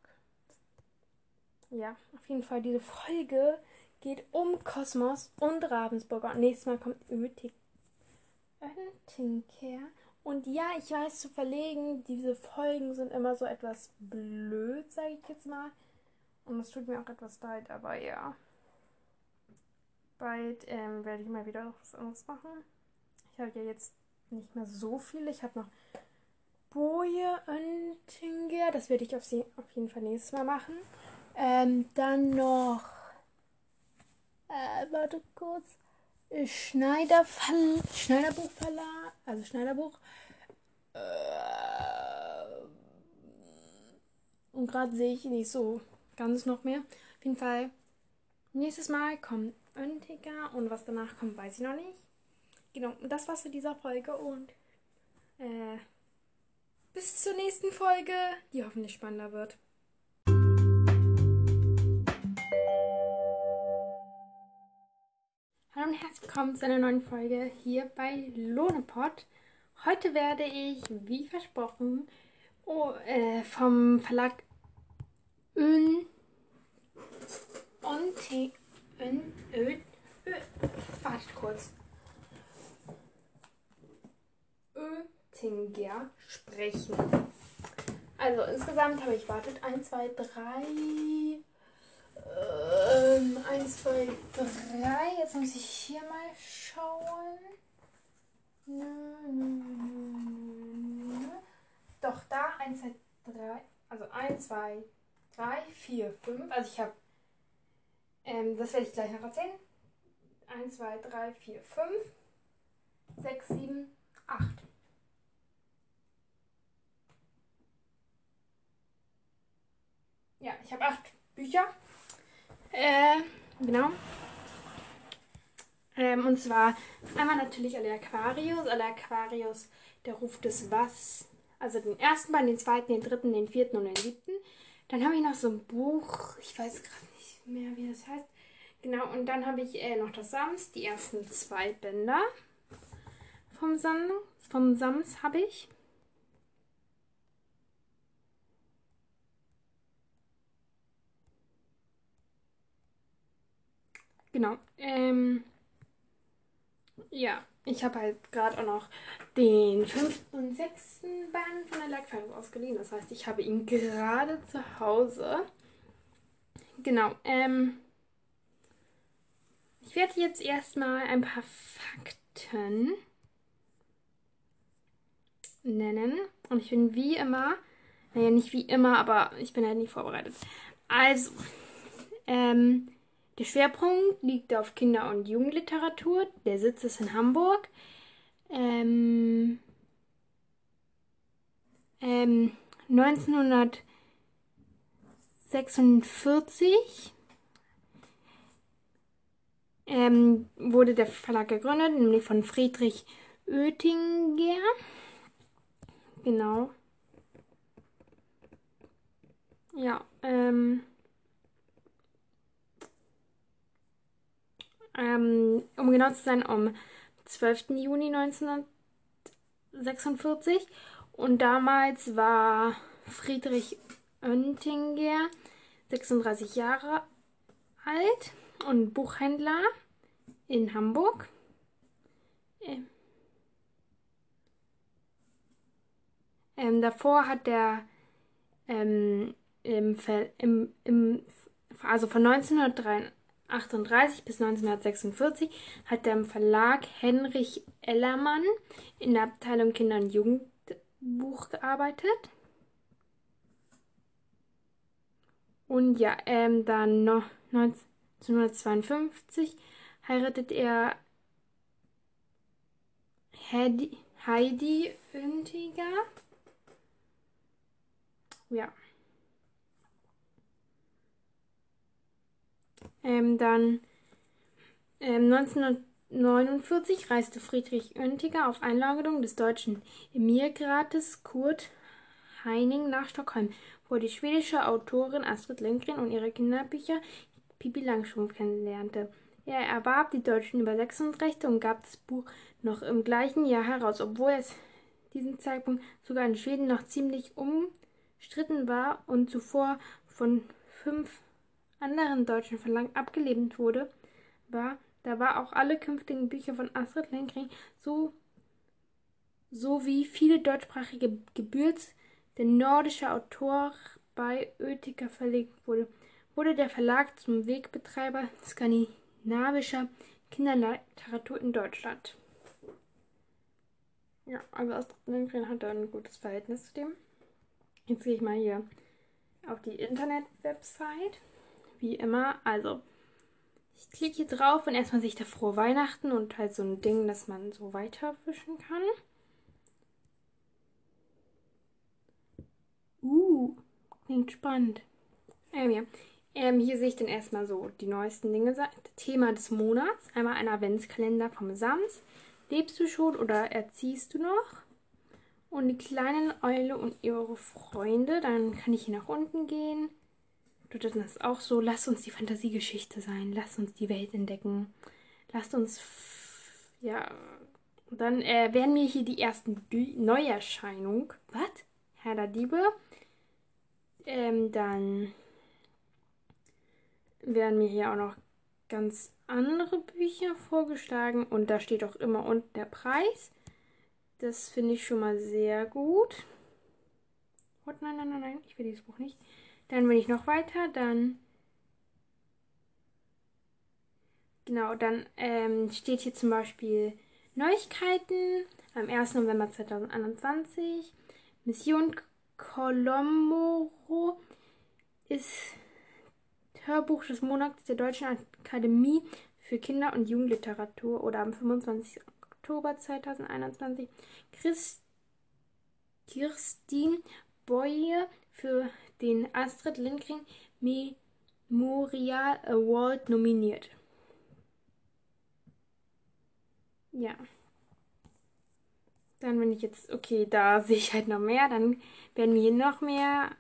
Ja, auf jeden Fall diese Folge geht um Kosmos und Ravensburger. Und nächstes Mal kommt Ötik. Oettinger. Und ja, ich weiß zu verlegen, diese Folgen sind immer so etwas blöd, sage ich jetzt mal. Und es tut mir auch etwas leid, aber ja. Bald ähm, werde ich mal wieder was anderes machen. Ich habe ja jetzt nicht mehr so viel. Ich habe noch Boje Oettinger. Das werde ich auf, sie, auf jeden Fall nächstes Mal machen. Ähm, dann noch. Äh, warte kurz. Schneider Schneiderbuchverlag. Also Schneiderbuch. Äh, und gerade sehe ich nicht so ganz noch mehr. Auf jeden Fall. Nächstes Mal kommt Öntiger und was danach kommt, weiß ich noch nicht. Genau, das war's für diese Folge und äh, bis zur nächsten Folge, die hoffentlich spannender wird. Hallo und herzlich willkommen zu einer neuen Folge hier bei Lohnepot. Heute werde ich, wie versprochen, oh, äh, vom Verlag Ön Onti Ön Ö Wartet kurz. Oettinger sprechen. Also insgesamt habe ich wartet 1, 2, 3 ähm, 1, 2, 3. Jetzt muss ich hier mal schauen. Nö, nö, nö, nö. Doch, da 1, 2, 3. Also 1, 2, 3, 4, 5. Also ich habe. Ähm, das werde ich gleich noch erzählen. 1, 2, 3, 4, 5, 6, 7, 8. Ja, ich habe acht Bücher. Äh, genau. Ähm, und zwar einmal natürlich alle Aquarius. Alle Aquarius, der Ruf des Was. Also den ersten Band, den zweiten, den dritten, den vierten und den siebten. Dann habe ich noch so ein Buch, ich weiß gerade mehr, wie das heißt. Genau, und dann habe ich äh, noch das Sams, die ersten zwei Bänder vom Sams, vom Sams habe ich. Genau. Ähm, ja, ich habe halt gerade auch noch den fünften und sechsten Band von der Lackfilms ausgeliehen. Das heißt, ich habe ihn gerade zu Hause. Genau. Ähm, ich werde jetzt erstmal ein paar Fakten nennen. Und ich bin wie immer, naja, nicht wie immer, aber ich bin halt nicht vorbereitet. Also, ähm, der Schwerpunkt liegt auf Kinder- und Jugendliteratur. Der Sitz ist in Hamburg. Ähm, ähm, 1946 ähm, wurde der Verlag gegründet, nämlich von Friedrich Oettinger. Genau. Ja, ähm. ähm, um genau zu sein, am 12. Juni 1946. Und damals war Friedrich Oettinger 36 Jahre alt und Buchhändler in Hamburg. Ähm, ähm, davor hat er ähm, im, im, im, also von 1933 1938 bis 1946 hat er im Verlag Henrich Ellermann in der Abteilung Kinder- und Jugendbuch gearbeitet. Und ja, ähm, dann noch 1952 heiratet er Heidi, Heidi Öntiger. Ja. Ähm, dann ähm, 19, 1949 reiste Friedrich Oentinger auf Einladung des deutschen Emirgrates Kurt Heining nach Stockholm, wo die schwedische Autorin Astrid Lindgren und ihre Kinderbücher Pippi Langstrumpf kennenlernte. Er erwarb die deutschen Übersetzungsrechte und gab das Buch noch im gleichen Jahr heraus, obwohl es diesem Zeitpunkt sogar in Schweden noch ziemlich umstritten war und zuvor von fünf anderen deutschen Verlagen abgelehnt wurde, war da war auch alle künftigen Bücher von Astrid Lindgren so sowie viele deutschsprachige Gebürts der nordische Autor bei Oettinger verlegt wurde, wurde der Verlag zum Wegbetreiber skandinavischer Kinderliteratur in Deutschland. Ja, also Astrid Lindgren hat da ein gutes Verhältnis zu dem. Jetzt gehe ich mal hier auf die Internet-Website. Wie immer, also ich klicke hier drauf und erstmal sehe ich da frohe Weihnachten und halt so ein Ding, das man so weiterwischen kann. Uh, klingt spannend. Ähm, ja. Ähm, hier sehe ich dann erstmal so die neuesten Dinge. Thema des Monats. Einmal ein Adventskalender vom Sams. Lebst du schon oder erziehst du noch? Und die kleine Eule und ihre Freunde. Dann kann ich hier nach unten gehen. Dort ist es auch so, lasst uns die Fantasiegeschichte sein, lasst uns die Welt entdecken, lasst uns, ja, dann äh, werden mir hier die ersten Neuerscheinungen, was? Herr der Diebe, ähm, dann werden mir hier auch noch ganz andere Bücher vorgeschlagen und da steht auch immer unten der Preis. Das finde ich schon mal sehr gut. Oh, nein, nein, nein, nein, ich will dieses Buch nicht. Dann bin ich noch weiter, dann. Genau, dann ähm, steht hier zum Beispiel Neuigkeiten am 1. November 2021. Mission Colombo ist Hörbuch des Monats der Deutschen Akademie für Kinder- und Jugendliteratur oder am 25. Oktober 2021. Christ Kirstin Boye für den Astrid Lindgren Memorial Award nominiert. Ja. Dann bin ich jetzt, okay, da sehe ich halt noch mehr. Dann werden hier noch mehr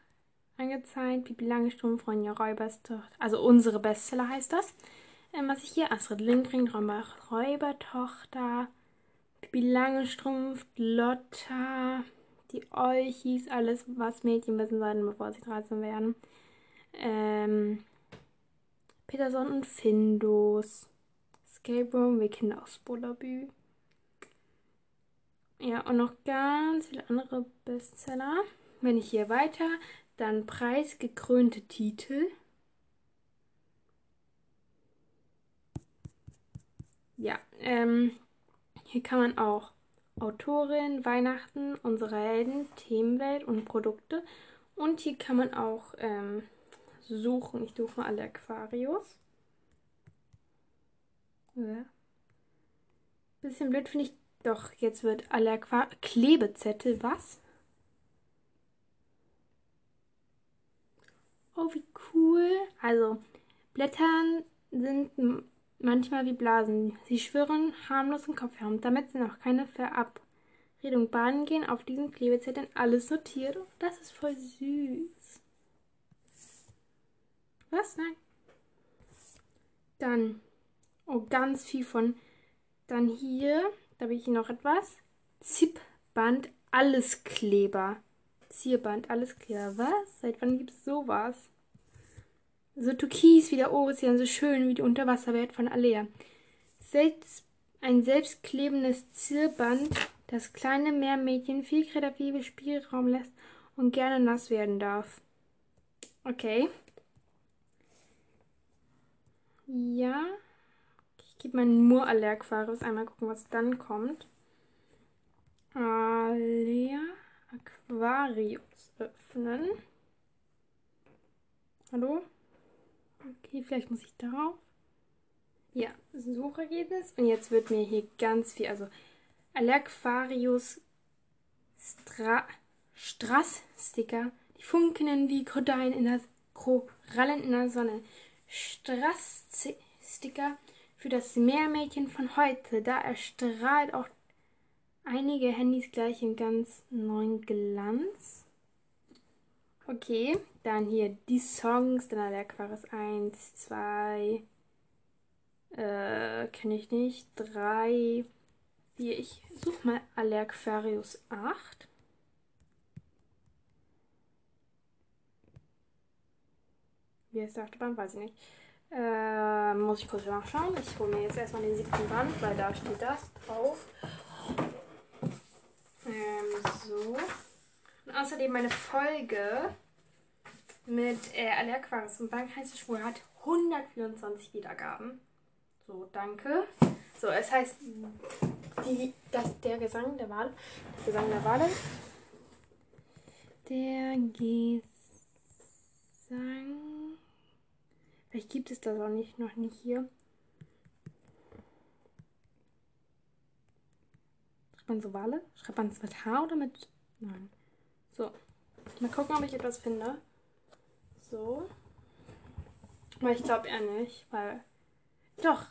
angezeigt. Pipi Langstrumpf, Ronja Räuberstochter. Also unsere Bestseller heißt das. Ähm, was ich hier, Astrid Lindgren, Räubertochter, Pipi Langstrumpf, Lotta, die euch hieß alles, was Mädchen wissen sollten, bevor sie 13 werden. Ähm, Peterson und Findus. Escape Room, wir Kinder aus Bullabü. Ja, und noch ganz viele andere Bestseller. Wenn ich hier weiter, dann preisgekrönte Titel. Ja, ähm, hier kann man auch Autorin, Weihnachten, unsere Helden, Themenwelt und Produkte. Und hier kann man auch ähm, suchen. Ich suche mal alle Aquarius. Ja. Bisschen blöd finde ich. Doch, jetzt wird alle Aquar Klebezettel. Was? Oh, wie cool. Also, Blättern sind manchmal wie Blasen. Sie schwirren harmlos im Kopf herum. Damit sind auch keine Verabredung baden gehen. Auf diesen Klebezetteln alles sortiert. Oh, das ist voll süß. Was? Nein. Dann, oh, ganz viel von. Dann hier, da habe ich noch etwas. Zipband, alles Kleber. Zierband, alles Kleber. Was? Seit wann gibt es sowas? So türkis wie der Ozean, so schön wie die Unterwasserwelt von Alea. Selbst, ein selbstklebendes Zierband, das kleine Meermädchen viel kreative Spielraum lässt und gerne nass werden darf. Okay. Ja. Ich gebe meinen Moor Aquarius einmal gucken, was dann kommt. Alea Aquarius öffnen. Hallo? Okay, vielleicht muss ich darauf. Ja, Suchergebnis. Und jetzt wird mir hier ganz viel, also Allerquarius Stra Strass-Sticker, die funkeln wie Korallen in der, Korallen in der Sonne. Strass-Sticker für das Meermädchen von heute. Da erstrahlt auch einige Handys gleich in ganz neuen Glanz. Okay, dann hier die Songs, dann der Aquarius 1, 2, äh, kenne ich nicht, 3, 4, ich suche mal Allerquarius 8. Wie heißt der Achterbahn? Weiß ich nicht. Äh, muss ich kurz nachschauen. Ich hole mir jetzt erstmal den siebten Band, weil da steht das drauf. Ähm, so. Und außerdem meine Folge mit äh, Alle Aquarius und Bank heißt Schwur hat 124 Wiedergaben. So, danke. So, es heißt die, das, der Gesang der Wale. Der Gesang der Wale. Der Gesang Vielleicht gibt es das auch nicht, noch nicht hier. Schreibt man so Wale? Schreibt man es mit H oder mit. Nein. So. Mal gucken, ob ich etwas finde. So. Aber ich glaube eher nicht, weil. Doch.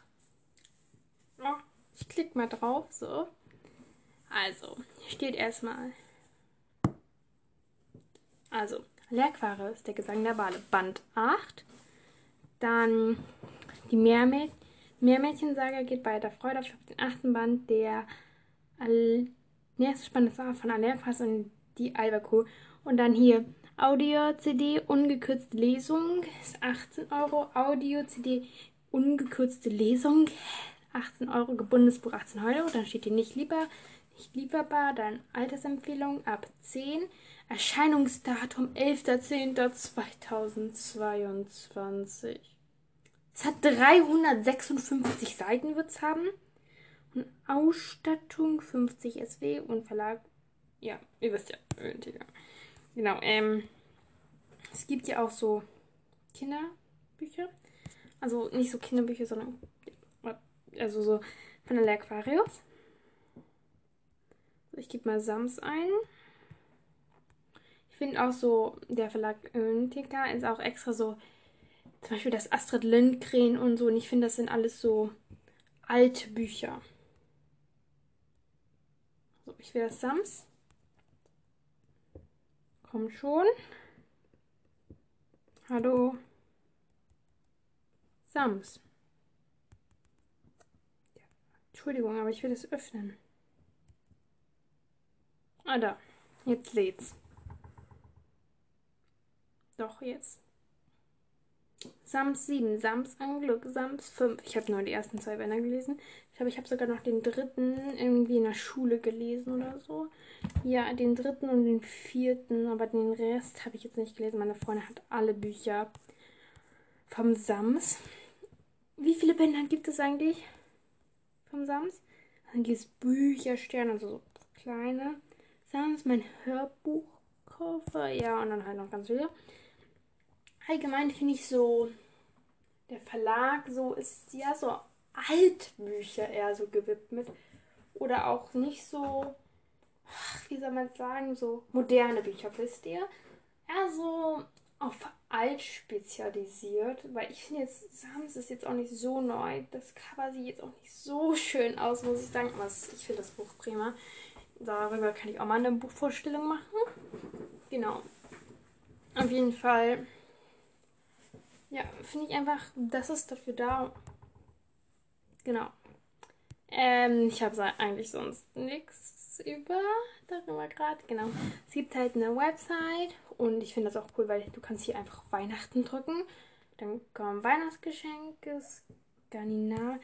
Ich klicke mal drauf, so. Also, hier steht erstmal. Also, Lehrquare ist der Gesang der Wale. Band 8. Dann die Meermäd Meermädchensaga geht weiter. Freude auf den achten Band. Der nächste spannende Sache von Alerfass und die Albaco. Und dann hier Audio-CD, ungekürzte Lesung ist 18 Euro. Audio-CD, ungekürzte Lesung 18 Euro. Gebundenes Buch 18 Euro. Dann steht hier nicht lieber, nicht lieferbar. Dann Altersempfehlung ab 10. Erscheinungsdatum 11.10.2022. Es hat 356 Seiten wird es haben. Und Ausstattung 50 SW und Verlag. Ja, ihr wisst ja. Genau, ähm. Es gibt ja auch so Kinderbücher. Also nicht so Kinderbücher, sondern also so von der Aquarius. Ich gebe mal Sams ein finde auch so, der Verlag Öntika ist auch extra so, zum Beispiel das Astrid Lindgren und so. Und ich finde, das sind alles so alte Bücher. So, ich will das Sams. Komm schon. Hallo. Sams. Entschuldigung, aber ich will das öffnen. Ah, da. Jetzt lädt's. Doch, jetzt. Sams 7, Sams Anglück, Sams 5. Ich habe nur die ersten zwei Bänder gelesen. Ich glaube, ich habe sogar noch den dritten irgendwie in der Schule gelesen oder so. Ja, den dritten und den vierten, aber den Rest habe ich jetzt nicht gelesen. Meine Freundin hat alle Bücher vom Sams. Wie viele Bänder gibt es eigentlich vom Sams? Dann gibt es Büchersterne, also so kleine. Sams, mein Hörbuchkoffer, ja, und dann halt noch ganz viele allgemein finde ich so, der Verlag so ist ja so Altbücher eher so gewidmet. Oder auch nicht so, wie soll man sagen, so moderne Bücher, wisst ihr? Eher so auf alt spezialisiert, weil ich finde jetzt, Sams ist jetzt auch nicht so neu. Das Cover sieht jetzt auch nicht so schön aus, muss ich sagen. Aber ich finde das Buch prima. Darüber kann ich auch mal eine Buchvorstellung machen. Genau. Auf jeden Fall ja, finde ich einfach, das ist dafür da. Genau. Ähm, ich habe eigentlich sonst nichts über darüber gerade. Genau. Es gibt halt eine Website und ich finde das auch cool, weil du kannst hier einfach Weihnachten drücken. Dann kommen Weihnachtsgeschenke, Skandinav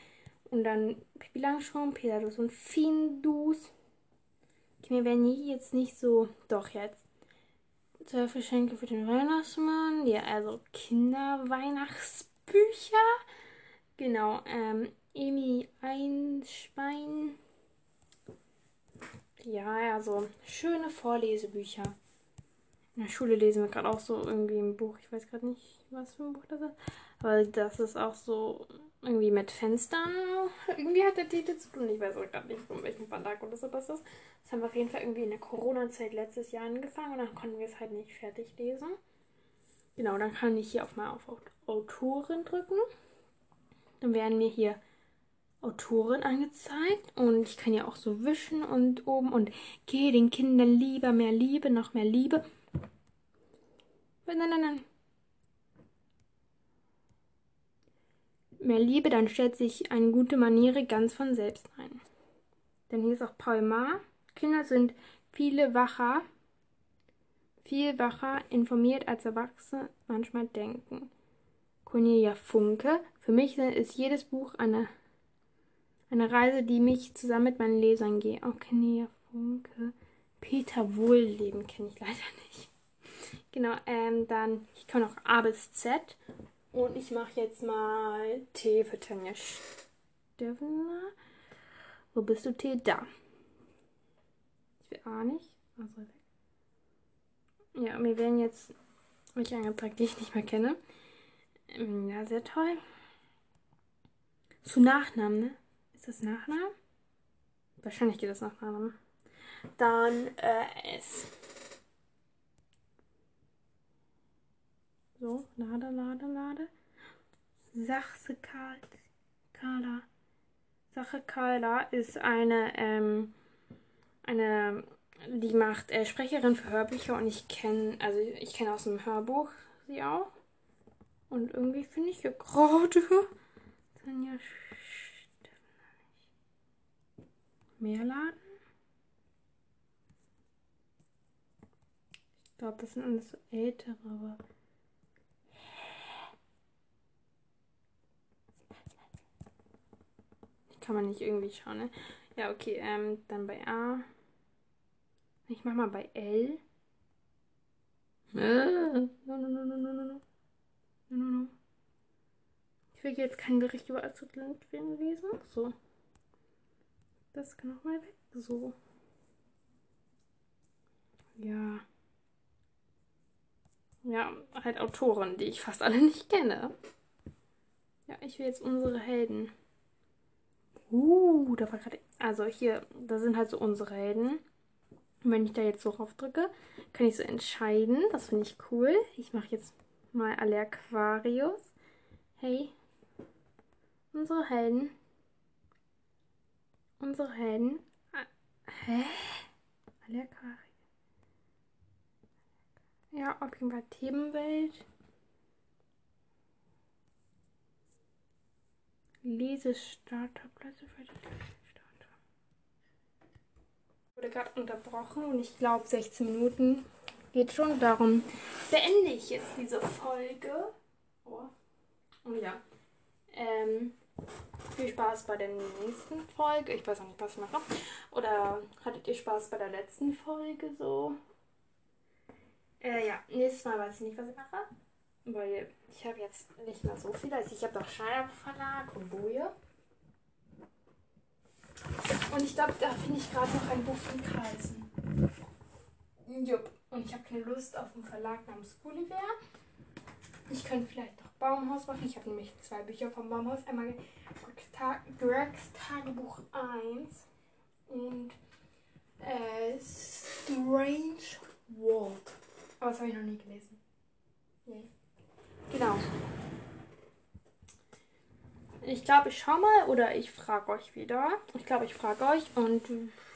und dann Pipi Langstrumpf, Pedalus und Findus. Okay, mir werden hier jetzt nicht so. Doch, jetzt. Zwölf Geschenke für den Weihnachtsmann. Ja, also Kinderweihnachtsbücher. Genau, ähm, Emi Einschwein. Ja, also schöne Vorlesebücher. In der Schule lesen wir gerade auch so irgendwie ein Buch. Ich weiß gerade nicht, was für ein Buch das ist. Aber das ist auch so irgendwie mit Fenstern. Irgendwie hat der Titel zu tun. Ich weiß auch gerade nicht, von welchem Verlag oder so das ist. Das haben wir auf jeden Fall irgendwie in der Corona-Zeit letztes Jahr angefangen und dann konnten wir es halt nicht fertig lesen. Genau, dann kann ich hier auch mal auf Autorin drücken. Dann werden mir hier Autorin angezeigt und ich kann ja auch so wischen und oben und gehe den Kindern lieber mehr Liebe, noch mehr Liebe. Nein, nein, nein. Mehr Liebe, dann stellt sich eine gute Maniere ganz von selbst ein. Dann hier ist auch Paul Maar. Kinder sind viele wacher, viel wacher informiert als Erwachsene manchmal denken. Cornelia Funke. Für mich ist jedes Buch eine eine Reise, die mich zusammen mit meinen Lesern gehe. Okay, nee, Funke. Peter Wohlleben kenne ich leider nicht. Genau, ähm, dann, ich kann auch A bis Z. Und ich mache jetzt mal T für Tanja Steffner. Wo bist du, T? Da. Ich will A nicht. Also weg. Ja, mir werden jetzt welche angezeigt, die ich nicht mehr kenne. Ähm, ja, sehr toll. Zu Nachnamen, ne? Das Nachname? Wahrscheinlich geht das nach Nachnamen. Dann äh, S. So, lade, lade, lade. Sache Kala. Sache Kala ist eine, ähm, eine, die macht äh, Sprecherin für Hörbücher und ich kenne, also ich kenne aus dem Hörbuch sie auch. Und irgendwie finde ich hier gerade Tanja mehr laden. Ich glaube, das sind alles so ältere, aber. Kann man nicht irgendwie schauen, ne? Ja, okay, ähm, dann bei A. Ich mach mal bei L. Äh, no, no, no, no, no, no, no. No, no, no. Ich will jetzt kein Bericht über Azotland lesen. So. Das kann auch mal weg. So. Ja. Ja, halt Autoren, die ich fast alle nicht kenne. Ja, ich will jetzt unsere Helden. Uh, da war gerade. Also hier, da sind halt so unsere Helden. Und wenn ich da jetzt so drauf drücke, kann ich so entscheiden. Das finde ich cool. Ich mache jetzt mal alle Aquarius. Hey, unsere Helden unsere Helden. Hä? Allerkari. Ja, auf jeden Fall Themenwelt. Lesestarterplätze für die Lesestarter. Wurde gerade unterbrochen und ich glaube 16 Minuten geht schon. Darum beende ich jetzt diese Folge. Oh. Und ja. Ähm, viel Spaß bei der nächsten Folge. Ich weiß auch nicht, was ich mache. Oder hattet ihr Spaß bei der letzten Folge so? Äh, ja, nächstes Mal weiß ich nicht, was ich mache. Weil ich habe jetzt nicht mehr so viel. Also ich habe noch Verlag und Boje. Und ich glaube, da finde ich gerade noch ein Buch von Kreisen. Jupp. Und ich habe keine Lust auf einen Verlag namens Gulliver. Ich könnte vielleicht noch Baumhaus machen. Ich habe nämlich zwei Bücher vom Baumhaus. Einmal Gregs Tagebuch 1 und äh, Strange World. Aber das habe ich noch nie gelesen. Nee. Genau. Ich glaube, ich schau mal oder ich frage euch wieder. Ich glaube, ich frage euch und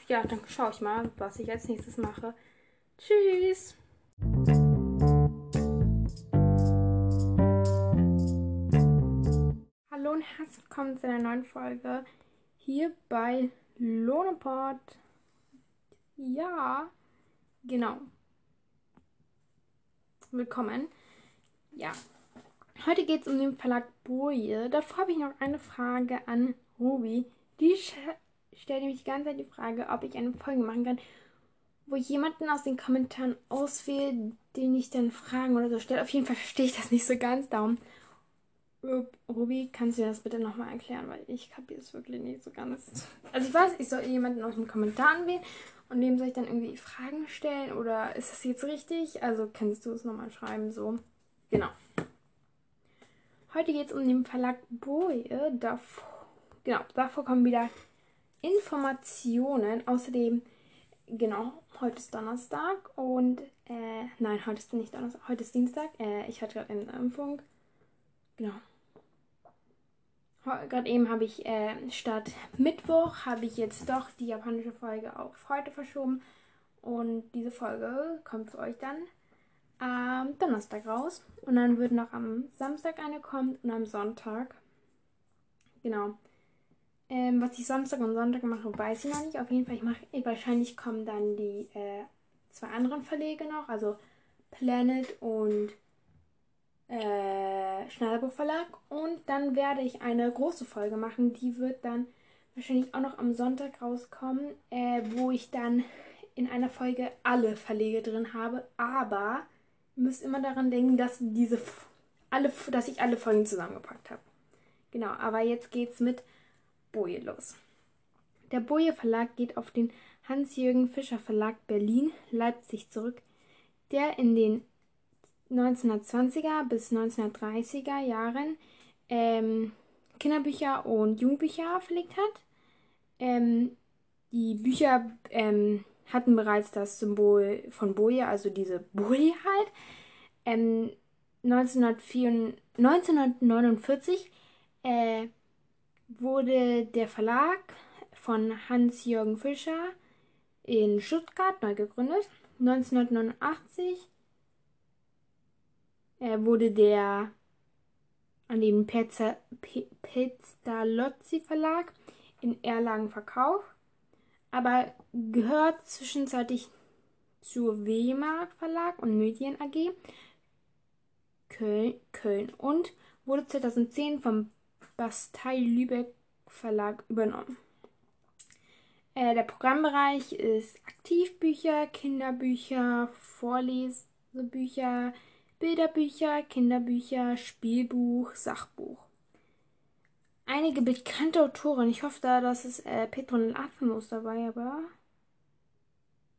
ja, dann schaue ich mal, was ich als nächstes mache. Tschüss. Hallo und herzlich willkommen zu einer neuen Folge hier bei Lohneport. Ja, genau. Willkommen. Ja, heute geht es um den Verlag Boje. Davor habe ich noch eine Frage an Ruby. Die stellt nämlich die ganze Zeit die Frage, ob ich eine Folge machen kann, wo jemanden aus den Kommentaren auswählt, den ich dann fragen oder so stelle. Auf jeden Fall verstehe ich das nicht so ganz. Darum Ruby, kannst du das bitte nochmal erklären, weil ich kapiere es wirklich nicht so ganz. Also ich weiß, ich soll jemanden aus den Kommentaren wählen und dem soll ich dann irgendwie Fragen stellen oder ist das jetzt richtig? Also kannst du es nochmal schreiben, so. Genau. Heute geht es um den Verlag Boje. Davor, genau, davor kommen wieder Informationen. Außerdem, genau, heute ist Donnerstag und, äh, nein, heute ist nicht Donnerstag, heute ist Dienstag. Äh, ich hatte gerade eine Impfung. Genau. Gerade eben habe ich äh, statt Mittwoch habe ich jetzt doch die japanische Folge auf heute verschoben. Und diese Folge kommt für euch dann am Donnerstag raus. Und dann wird noch am Samstag eine kommen und am Sonntag. Genau. Ähm, was ich Samstag und Sonntag mache, weiß ich noch nicht. Auf jeden Fall, ich mache, wahrscheinlich kommen dann die äh, zwei anderen Verlege noch, also Planet und äh, Schneiderbuch Verlag. Und dann werde ich eine große Folge machen. Die wird dann wahrscheinlich auch noch am Sonntag rauskommen, äh, wo ich dann in einer Folge alle Verlege drin habe. Aber ihr müsst immer daran denken, dass diese alle, dass ich alle Folgen zusammengepackt habe. Genau, aber jetzt geht's mit Boje los. Der Boje Verlag geht auf den Hans-Jürgen Fischer Verlag Berlin, Leipzig zurück, der in den 1920er bis 1930er Jahren ähm, Kinderbücher und Jugendbücher verlegt hat. Ähm, die Bücher ähm, hatten bereits das Symbol von Boje, also diese Boje halt. 1904, ähm, 1949 äh, wurde der Verlag von Hans-Jürgen Fischer in Stuttgart neu gegründet. 1989 er wurde der an den Pestalozzi Verlag in Erlangen verkauft, aber gehört zwischenzeitlich zur Wemark Verlag und Medien AG Köln, Köln und wurde 2010 vom Bastei Lübeck Verlag übernommen. Äh, der Programmbereich ist Aktivbücher, Kinderbücher, Vorlesebücher, Bilderbücher, Kinderbücher, Spielbuch, Sachbuch. Einige bekannte Autoren, ich hoffe da, dass es äh, Petron Atmos dabei, aber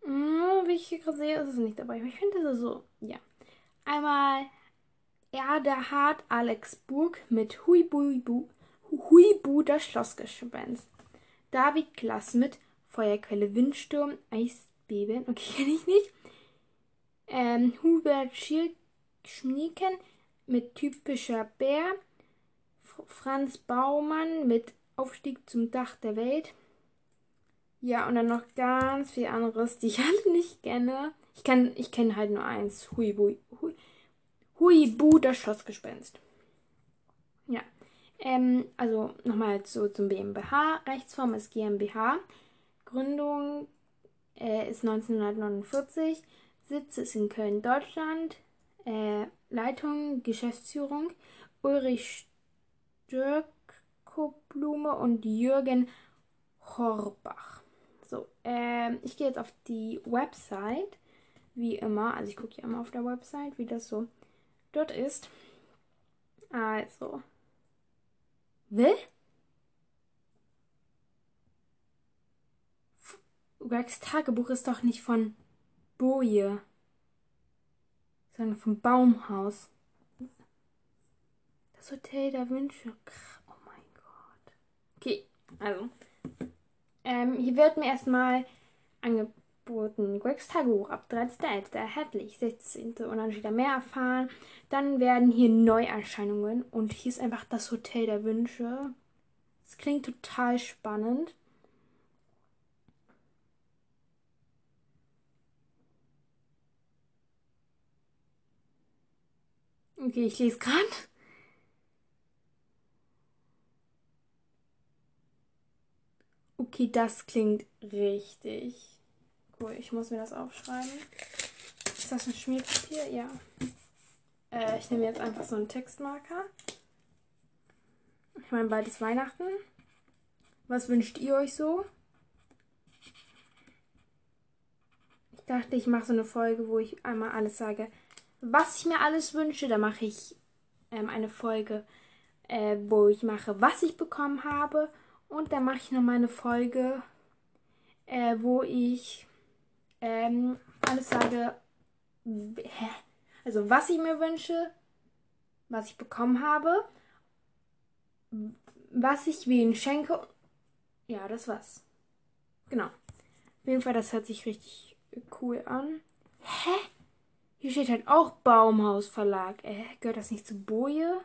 mh, wie ich hier gerade sehe, ist es nicht dabei. Aber ich finde es so, ja. Einmal Erdehard Alex Burg mit Huibu, das Schlossgespenst. David Klass mit Feuerquelle Windsturm, Eisbeben, okay, kenne ich nicht. Ähm, Hubert Schirk Schnieken mit typischer Bär, Franz Baumann mit Aufstieg zum Dach der Welt. Ja, und dann noch ganz viel anderes, die ich alle nicht kenne. Ich kenne ich kenn halt nur eins. Huibu, Hui, Huibu, das Schlossgespenst. Ja. Ähm, also nochmal so zum BMBH. Rechtsform ist GmbH. Gründung äh, ist 1949. Sitz ist in Köln, Deutschland äh, Leitung, Geschäftsführung Ulrich Störkoblume und Jürgen Horbach. So, äh, ich gehe jetzt auf die Website, wie immer. Also ich gucke ja immer auf der Website, wie das so dort ist. Also. Will? Rex Tagebuch ist doch nicht von Boje sondern vom Baumhaus. Das Hotel der Wünsche. Oh mein Gott. Okay, also. Ähm, hier wird mir erstmal angeboten Gregs Tagebuch ab 13.11. erhältlich, 16. und dann da mehr erfahren. Dann werden hier Neuerscheinungen und hier ist einfach das Hotel der Wünsche. Das klingt total spannend. Okay, ich lese gerade. Okay, das klingt richtig cool. Ich muss mir das aufschreiben. Ist das ein Schmierpapier? Ja. Äh, ich nehme jetzt einfach so einen Textmarker. Ich meine, bald ist Weihnachten. Was wünscht ihr euch so? Ich dachte, ich mache so eine Folge, wo ich einmal alles sage was ich mir alles wünsche. Da mache ich ähm, eine Folge, äh, wo ich mache, was ich bekommen habe. Und dann mache ich nochmal eine Folge, äh, wo ich ähm, alles sage, hä? also was ich mir wünsche, was ich bekommen habe, was ich wen schenke. Ja, das war's. Genau. Auf jeden Fall, das hört sich richtig cool an. Hä? Hier steht halt auch Baumhaus Verlag. Äh, gehört das nicht zu Boje?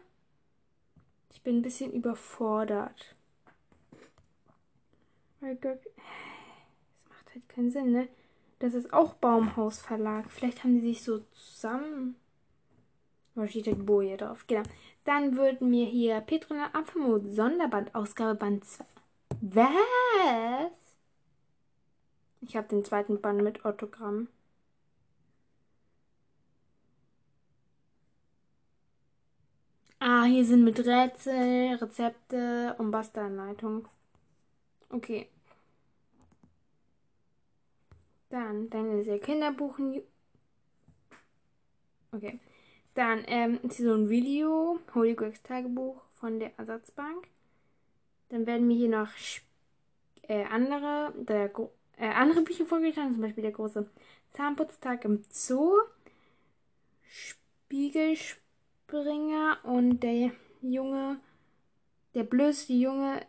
Ich bin ein bisschen überfordert. Das macht halt keinen Sinn, ne? Das ist auch Baumhaus Verlag. Vielleicht haben die sich so zusammen. Da steht halt Boje drauf. Genau. Dann würden mir hier Petrona Apfelmut Sonderband Ausgabe Band 2. Was? Ich habe den zweiten Band mit Autogramm. Ah, hier sind mit Rätsel, Rezepte und Basteanleitung. Okay. Dann, dann ist ja Kinderbuch. Okay. Dann ähm, ist hier so ein Video, Holy Gregs Tagebuch von der Ersatzbank. Dann werden mir hier noch äh, andere, der, äh, andere Bücher vorgeschlagen, zum Beispiel der große Zahnputztag im Zoo, Spiegelspringer und der Junge, der blödste Junge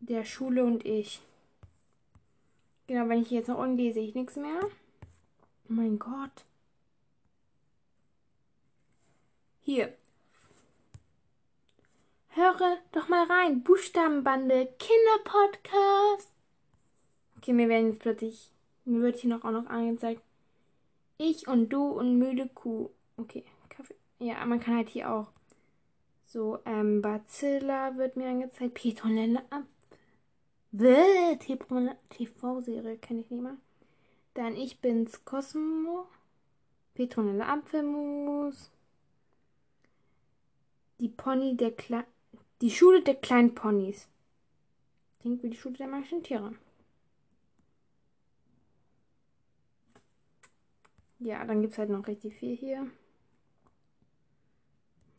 der Schule und ich. Genau, wenn ich jetzt noch unten gehe, sehe ich nichts mehr. Oh mein Gott. Hier. Höre doch mal rein. Buchstabenbande, Kinderpodcast. Okay, mir werden jetzt plötzlich, mir wird hier noch auch noch angezeigt. Ich und du und müde Kuh. Okay. Ja, man kann halt hier auch so, ähm, Bacilla wird mir angezeigt. Petronella TV-Serie kenne ich nicht mal. Dann Ich bin's Cosmo. Petronella Apfelmus. Die Pony der Kle Die Schule der kleinen Ponys. Klingt wie die Schule der magischen Tiere. Ja, dann gibt es halt noch richtig viel hier.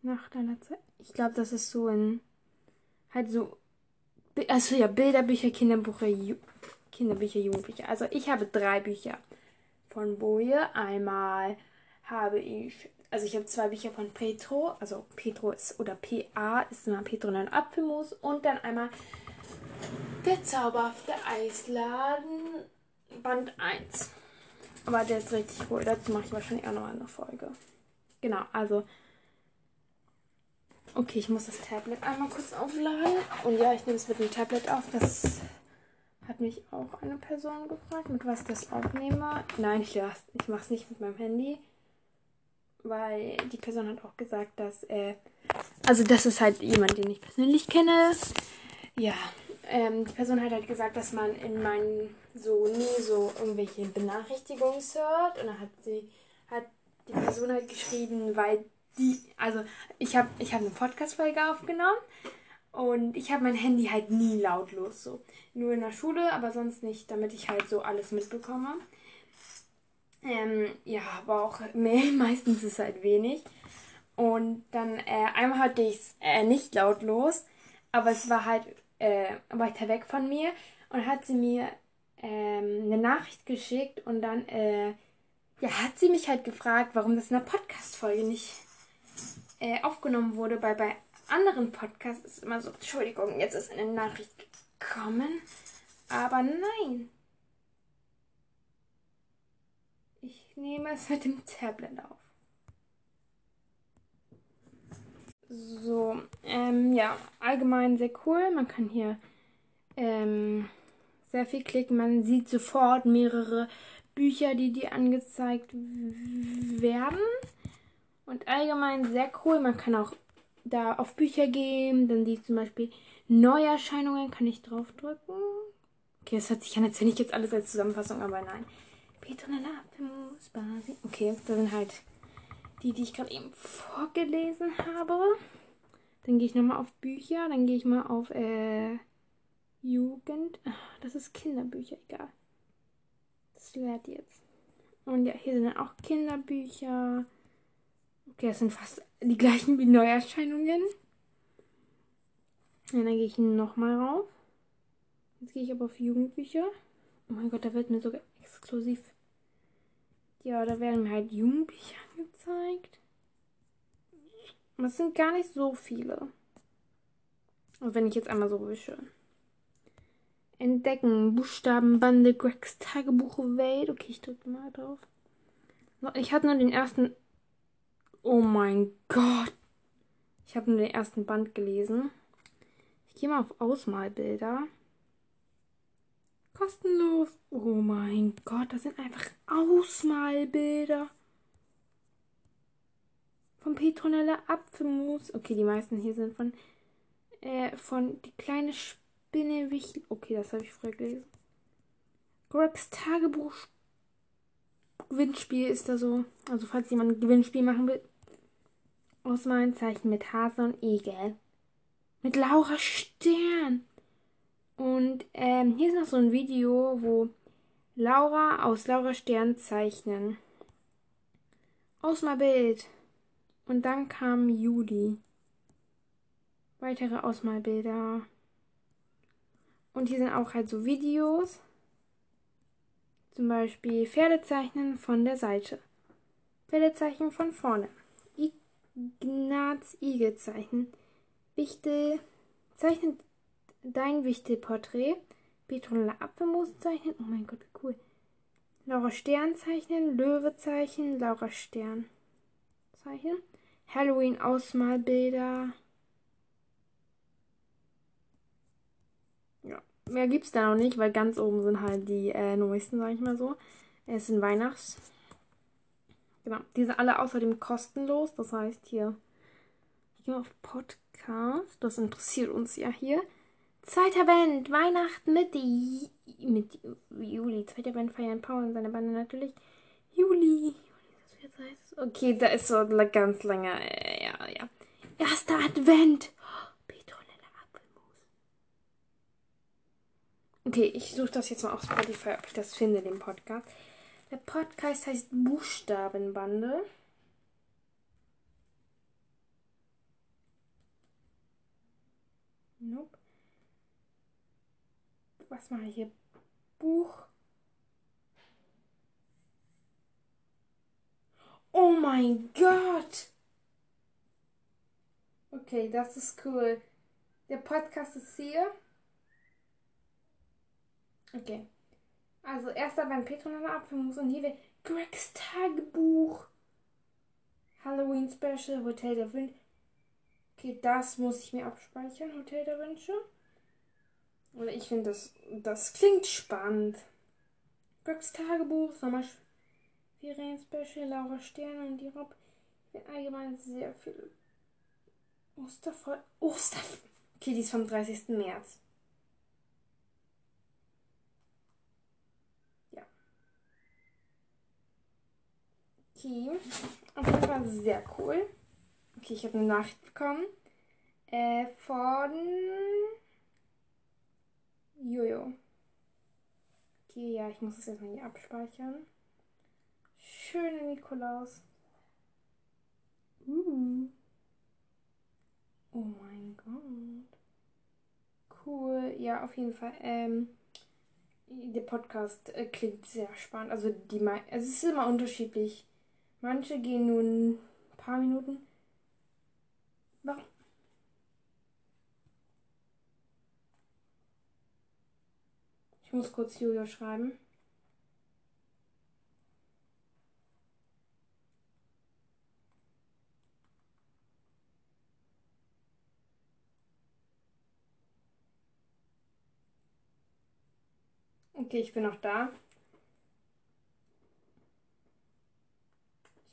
Nach deiner Zeit. Ich glaube, das ist so ein. Halt so also ja, Bilderbücher, Kinderbücher, Ju Kinderbücher, Jugendbücher. Also ich habe drei Bücher von Boje. Einmal habe ich, also ich habe zwei Bücher von Petro, also Petro ist, oder PA ist immer Petro und ein Apfelmus. Und dann einmal Der zauberhafte Eisladen, Band 1. Aber der ist richtig cool. Dazu mache ich wahrscheinlich auch noch eine Folge. Genau, also Okay, ich muss das Tablet einmal kurz aufladen. Und ja, ich nehme es mit dem Tablet auf. Das hat mich auch eine Person gefragt, mit was ich das aufnehme. Nein, ich, ich mache es nicht mit meinem Handy. Weil die Person hat auch gesagt, dass äh, also das ist halt jemand, den ich persönlich kenne. Ja, ähm, die Person hat halt gesagt, dass man in meinen so nie so irgendwelche Benachrichtigungen hört. Und dann hat sie, hat die Person halt geschrieben, weil die, also ich habe ich hab eine Podcast-Folge aufgenommen und ich habe mein Handy halt nie lautlos so. Nur in der Schule, aber sonst nicht, damit ich halt so alles mitbekomme. Ähm, ja, aber auch mehr, meistens ist halt wenig. Und dann äh, einmal hatte ich es äh, nicht lautlos, aber es war halt äh, weiter weg von mir und hat sie mir ähm, eine Nachricht geschickt und dann äh, ja, hat sie mich halt gefragt, warum das in der Podcast-Folge nicht äh, aufgenommen wurde. Bei, bei anderen Podcasts ist immer so, Entschuldigung, jetzt ist eine Nachricht gekommen. Aber nein. Ich nehme es mit dem Tablet auf. So, ähm, ja, allgemein sehr cool. Man kann hier ähm, sehr viel klicken. Man sieht sofort mehrere Bücher, die dir angezeigt werden. Und allgemein sehr cool. Man kann auch da auf Bücher gehen. Dann die zum Beispiel Neuerscheinungen. Kann ich draufdrücken? Okay, das hört sich an, als wenn ich jetzt alles als Zusammenfassung, aber nein. Petronella Apfelmus, Basi. Okay, das sind halt die, die ich gerade eben vorgelesen habe. Dann gehe ich nochmal auf Bücher. Dann gehe ich mal auf äh, Jugend. Ach, das ist Kinderbücher, egal. Das lehrt jetzt. Und ja, hier sind dann auch Kinderbücher. Okay, das sind fast die gleichen wie Neuerscheinungen. Ja, dann gehe ich nochmal rauf. Jetzt gehe ich aber auf Jugendbücher. Oh mein Gott, da wird mir sogar exklusiv. Ja, da werden mir halt Jugendbücher angezeigt. Das sind gar nicht so viele. Und wenn ich jetzt einmal so wische. Entdecken, Buchstabenbande, Gregs Tagebuch Welt. Okay, ich drücke mal drauf. Ich hatte nur den ersten Oh mein Gott. Ich habe nur den ersten Band gelesen. gehe mal auf Ausmalbilder. Kostenlos. Oh mein Gott, das sind einfach Ausmalbilder. Von Petronella Apfelmus. Okay, die meisten hier sind von, äh, von die kleine Spinnewichtel. Okay, das habe ich früher gelesen. Gregs Tagebuch Gewinnspiel ist da so. Also falls jemand ein Gewinnspiel machen will. Aus meinem Zeichen mit Hase und Igel. Mit Laura Stern. Und ähm, hier ist noch so ein Video, wo Laura aus Laura Stern zeichnen. Aus mal Bild. Und dann kam Juli. Weitere Ausmalbilder. Und hier sind auch halt so Videos. Zum Beispiel Pferdezeichnen von der Seite. Pferdezeichen von vorne. Ignaz Igelzeichen. Wichtel zeichnet dein Wichtelporträt. Petronella Apfelmus zeichnen. Oh mein Gott, wie cool. Laura Stern zeichnen. Löwe zeichnen. Laura Stern zeichnen. Halloween Ausmalbilder. Ja, mehr gibt's da noch nicht, weil ganz oben sind halt die äh, neuesten, sag ich mal so. Es sind Weihnachts. Genau, die sind alle außerdem kostenlos. Das heißt hier, ich gehe auf Podcast. Das interessiert uns ja hier. Zweiter Band, Weihnachten mit, mit Juli. Zweiter Band feiern Paul und seine Bande natürlich. Juli. Okay, da ist so ganz lange. Äh, ja, ja. Erster Advent. Oh, Petronella Apfelmus. Okay, ich suche das jetzt mal auf Spotify, ob ich das finde, den Podcast. Der Podcast heißt Buchstabenbande. Nope. Was mache ich hier? Buch. Oh mein Gott! Okay, das ist cool. Der Podcast ist hier. Okay. Also, erster beim Petronella Apfelmus und hier wird Gregs Tagebuch. Halloween Special, Hotel der Wünsche. Okay, das muss ich mir abspeichern, Hotel der Wünsche. Oder ich finde, das, das klingt spannend. Gregs Tagebuch, Sommerspiel. Ferien-Special, Laura Stern und die Rob. Allgemein sehr viel. Ostervoll. Oster. Okay, die ist vom 30. März. Okay. Auf jeden Fall sehr cool. Okay, ich habe eine Nachricht bekommen. Äh, von Jojo. Okay, ja, ich muss es erstmal hier abspeichern. Schöne Nikolaus. Uh. Oh mein Gott. Cool. Ja, auf jeden Fall. Ähm, der Podcast äh, klingt sehr spannend. Also die also es ist immer unterschiedlich. Manche gehen nur ein paar Minuten. Warum? Ich muss kurz Jojo schreiben. Okay, ich bin noch da.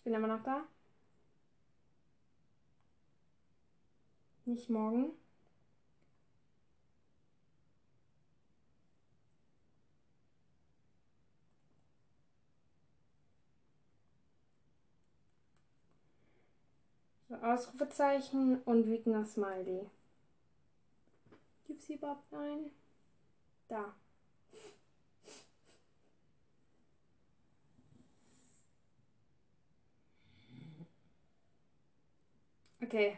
Bin immer noch da. Nicht morgen. So, Ausrufezeichen und wütender Smiley. Gibt es überhaupt einen? Da. Okay.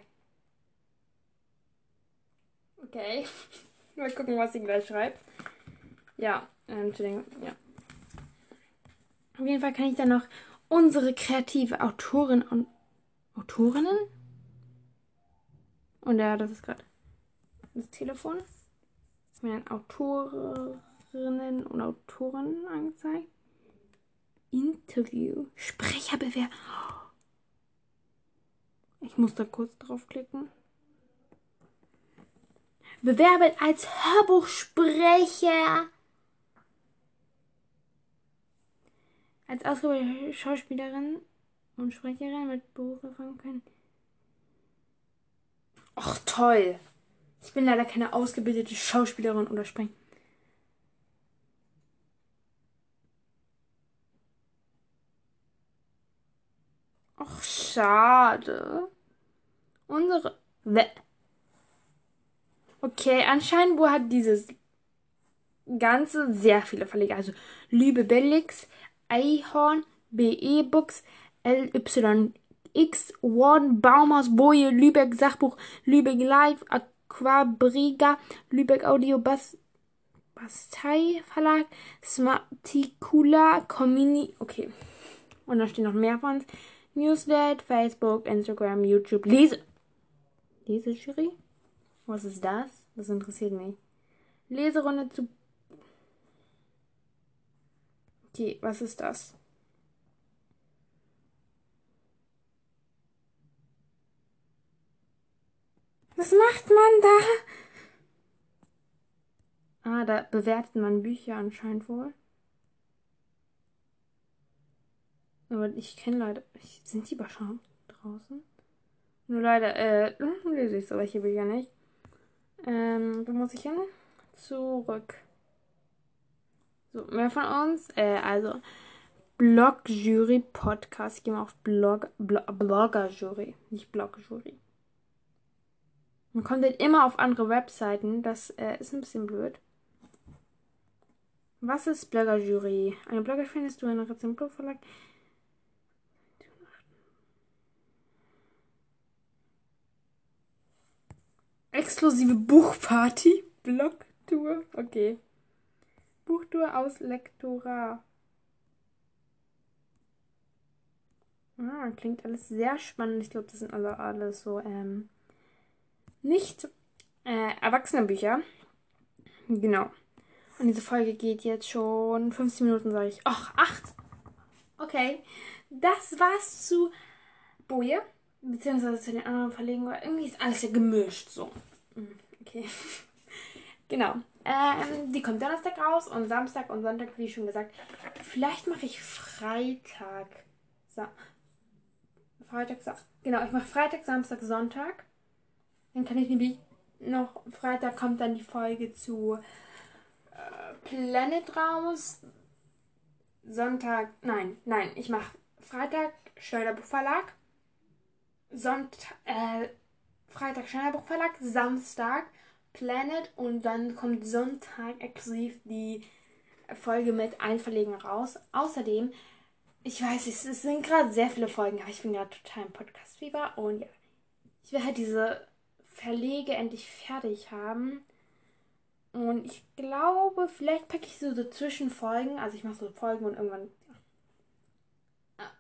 Okay. Mal gucken, was sie gleich schreibt. Ja, ähm, Entschuldigung, ja. Auf jeden Fall kann ich dann noch unsere kreative Autorin und Autorinnen? Und ja, das ist gerade das Telefon. Mir dann Autorinnen und Autoren angezeigt. Interview. Sprecherbewerbung. Ich muss da kurz draufklicken. bewerben als Hörbuchsprecher. Als ausgebildete Schauspielerin und Sprecherin mit Beruf erfahren können. Ach toll. Ich bin leider keine ausgebildete Schauspielerin oder Sprecherin. Ach, schade. Unsere. Okay, anscheinend wo hat dieses Ganze sehr viele Verleger. Also Lübe Bellix, Eihorn, BE Books, LYX, Warden, Baumhaus, Boje, Lübeck Sachbuch, Lübeck Live, Aquabriga, Lübeck Audio Bass, Bastei Verlag, Smarticula, Comini. Okay. Und da stehen noch mehr von uns. Newslet, Facebook, Instagram, YouTube, Lese. Lesejury? Was ist das? Das interessiert mich. Leserunde zu. Okay, was ist das? Was macht man da? Ah, da bewertet man Bücher anscheinend wohl. Aber ich kenne leider. Sind die Bascham draußen? Nur leider, äh, lese ich solche Bücher nicht. Ähm, wo muss ich hin? Zurück. So, mehr von uns. Äh, also, Blog-Jury Podcast. Ich gehe mal auf Blog, Blog Blogger-Jury, nicht Blog-Jury. Man kommt halt immer auf andere Webseiten. Das äh, ist ein bisschen blöd. Was ist Blogger-Jury? Eine Blogger findest du in einem Rezension-Verlag. Exklusive Buchparty. Blogtour. Okay. Buchtour aus Lektora. Ah, klingt alles sehr spannend. Ich glaube, das sind also alles so ähm, nicht äh, Erwachsenenbücher. Genau. Und diese Folge geht jetzt schon 15 Minuten, sage ich. Ach, 8. Okay. Das war's zu Boje beziehungsweise zu den anderen Verlegen, weil irgendwie ist alles ja gemischt so. Hm, okay. genau. Ähm, die kommt Donnerstag raus und Samstag und Sonntag, wie schon gesagt. Vielleicht mache ich Freitag. Sa Freitag, Sa genau, ich mache Freitag, Samstag, Sonntag. Dann kann ich nämlich noch, Freitag kommt dann die Folge zu äh, Planet raus. Sonntag, nein, nein, ich mache Freitag Schneider Verlag. Sonntag, äh, Freitag Schneiderbuch Verlag, Samstag Planet und dann kommt Sonntag exklusiv die Folge mit Einverlegen raus. Außerdem, ich weiß, es, es sind gerade sehr viele Folgen, aber ich bin gerade total im Podcast-Fieber und ja, ich will halt diese Verlege endlich fertig haben. Und ich glaube, vielleicht packe ich so dazwischen Folgen. Also ich mache so Folgen und irgendwann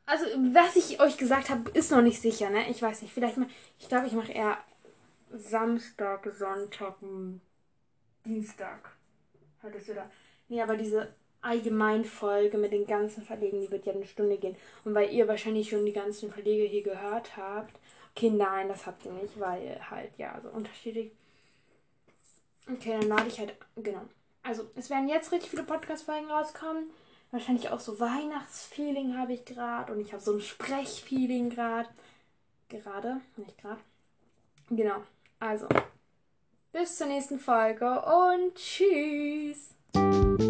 also, was ich euch gesagt habe, ist noch nicht sicher, ne? Ich weiß nicht. Vielleicht mal. Ich glaube, ich mache eher Samstag, Sonntag, Dienstag. Hattest du da? Nee, aber diese Allgemeinfolge mit den ganzen Verlegen, die wird ja eine Stunde gehen. Und weil ihr wahrscheinlich schon die ganzen Verlege hier gehört habt. Okay, nein, das habt ihr nicht, weil halt, ja, so unterschiedlich. Okay, dann lade ich halt. Genau. Also, es werden jetzt richtig viele Podcast-Folgen rauskommen wahrscheinlich auch so Weihnachtsfeeling habe ich gerade und ich habe so ein Sprechfeeling gerade. Gerade, nicht gerade. Genau. Also, bis zur nächsten Folge und tschüss. Hallo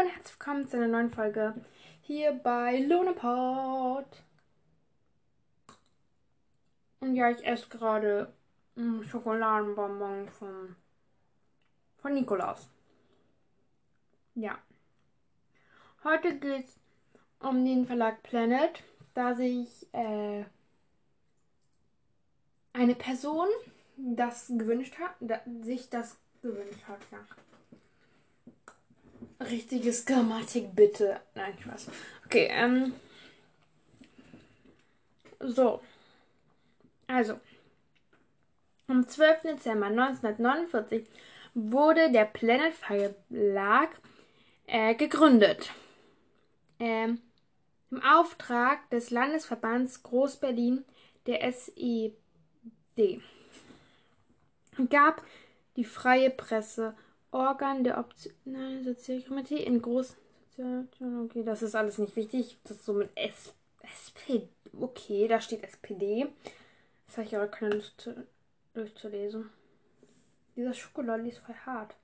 und herzlich willkommen zu einer neuen Folge hier bei Lunapod. Und ja, ich esse gerade Schokoladenbonbon von, von Nikolaus. Ja. Heute geht es um den Verlag Planet, da sich äh, eine Person das gewünscht hat, da, sich das gewünscht hat, ja. Richtiges Grammatik, bitte. Nein, Spaß. Okay, ähm. So. Also. Am 12. Dezember 1949 wurde der Planet Verlag äh, gegründet. Ähm, Im Auftrag des Landesverbands Groß-Berlin der SED. gab die freie Presse, Organ der optionalen Sozialkomitee in großen Okay, das ist alles nicht wichtig. Das ist so mit S SPD. Okay, da steht SPD. Das habe ich aber keine Lust durchzulesen. Dieser Schokolade ist voll hart.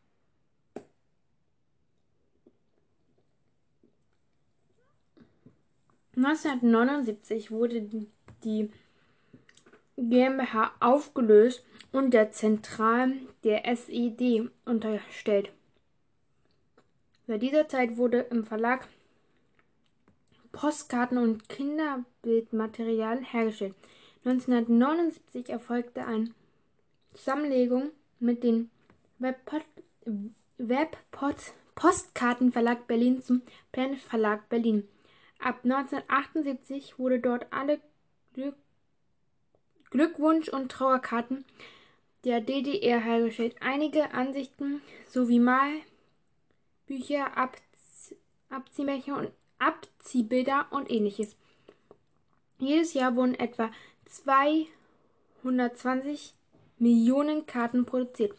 (1979) wurde die GmbH aufgelöst und der Zentralen der SED unterstellt. Seit dieser Zeit wurde im Verlag Postkarten und Kinderbildmaterial hergestellt. 1979 erfolgte eine Zusammenlegung mit dem Webpostkartenverlag Berlin zum Planet Verlag Berlin. Ab 1978 wurde dort alle Glück Glückwunsch- und Trauerkarten der DDR hergestellt. Einige Ansichten sowie Malbücher, Abziehmärchen und Abziehbilder und ähnliches. Jedes Jahr wurden etwa 220 Millionen Karten produziert.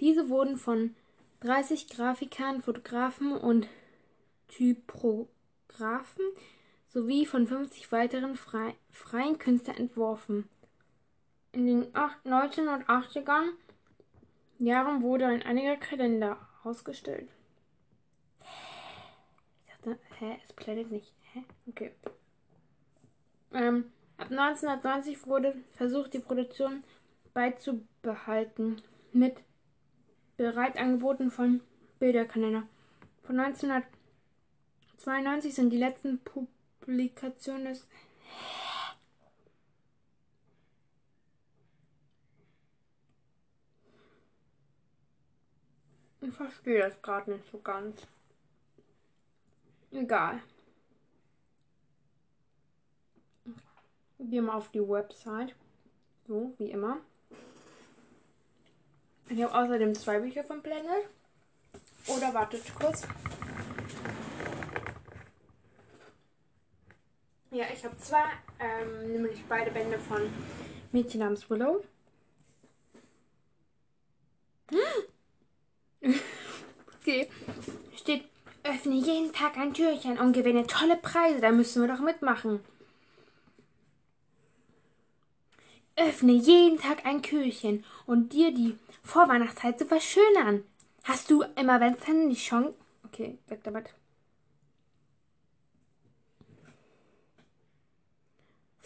Diese wurden von 30 Grafikern, Fotografen und Typographen sowie von 50 weiteren frei, freien Künstlern entworfen. In den 1980er Jahren wurde ein einiger Kalender ausgestellt. Ich dachte, hä, es blendet nicht. Hä? Okay. Ähm, ab 1990 wurde versucht, die Produktion beizubehalten mit bereit angeboten von Bilderkalender. Von 1992 sind die letzten Publikationen des Ich verstehe das gerade nicht so ganz. Egal. Gehen wir auf die Website. So, wie immer. Ich habe außerdem zwei Bücher von Planet. Oder wartet kurz. Ja, ich habe zwei, ähm, nämlich beide Bände von Mädchen namens Willow. okay. Steht, öffne jeden Tag ein Türchen und gewinne tolle Preise. Da müssen wir doch mitmachen. Öffne jeden Tag ein Kühlchen und dir die Vorweihnachtszeit zu verschönern. Hast du im Adventskalender die Chance. Okay, weg damit.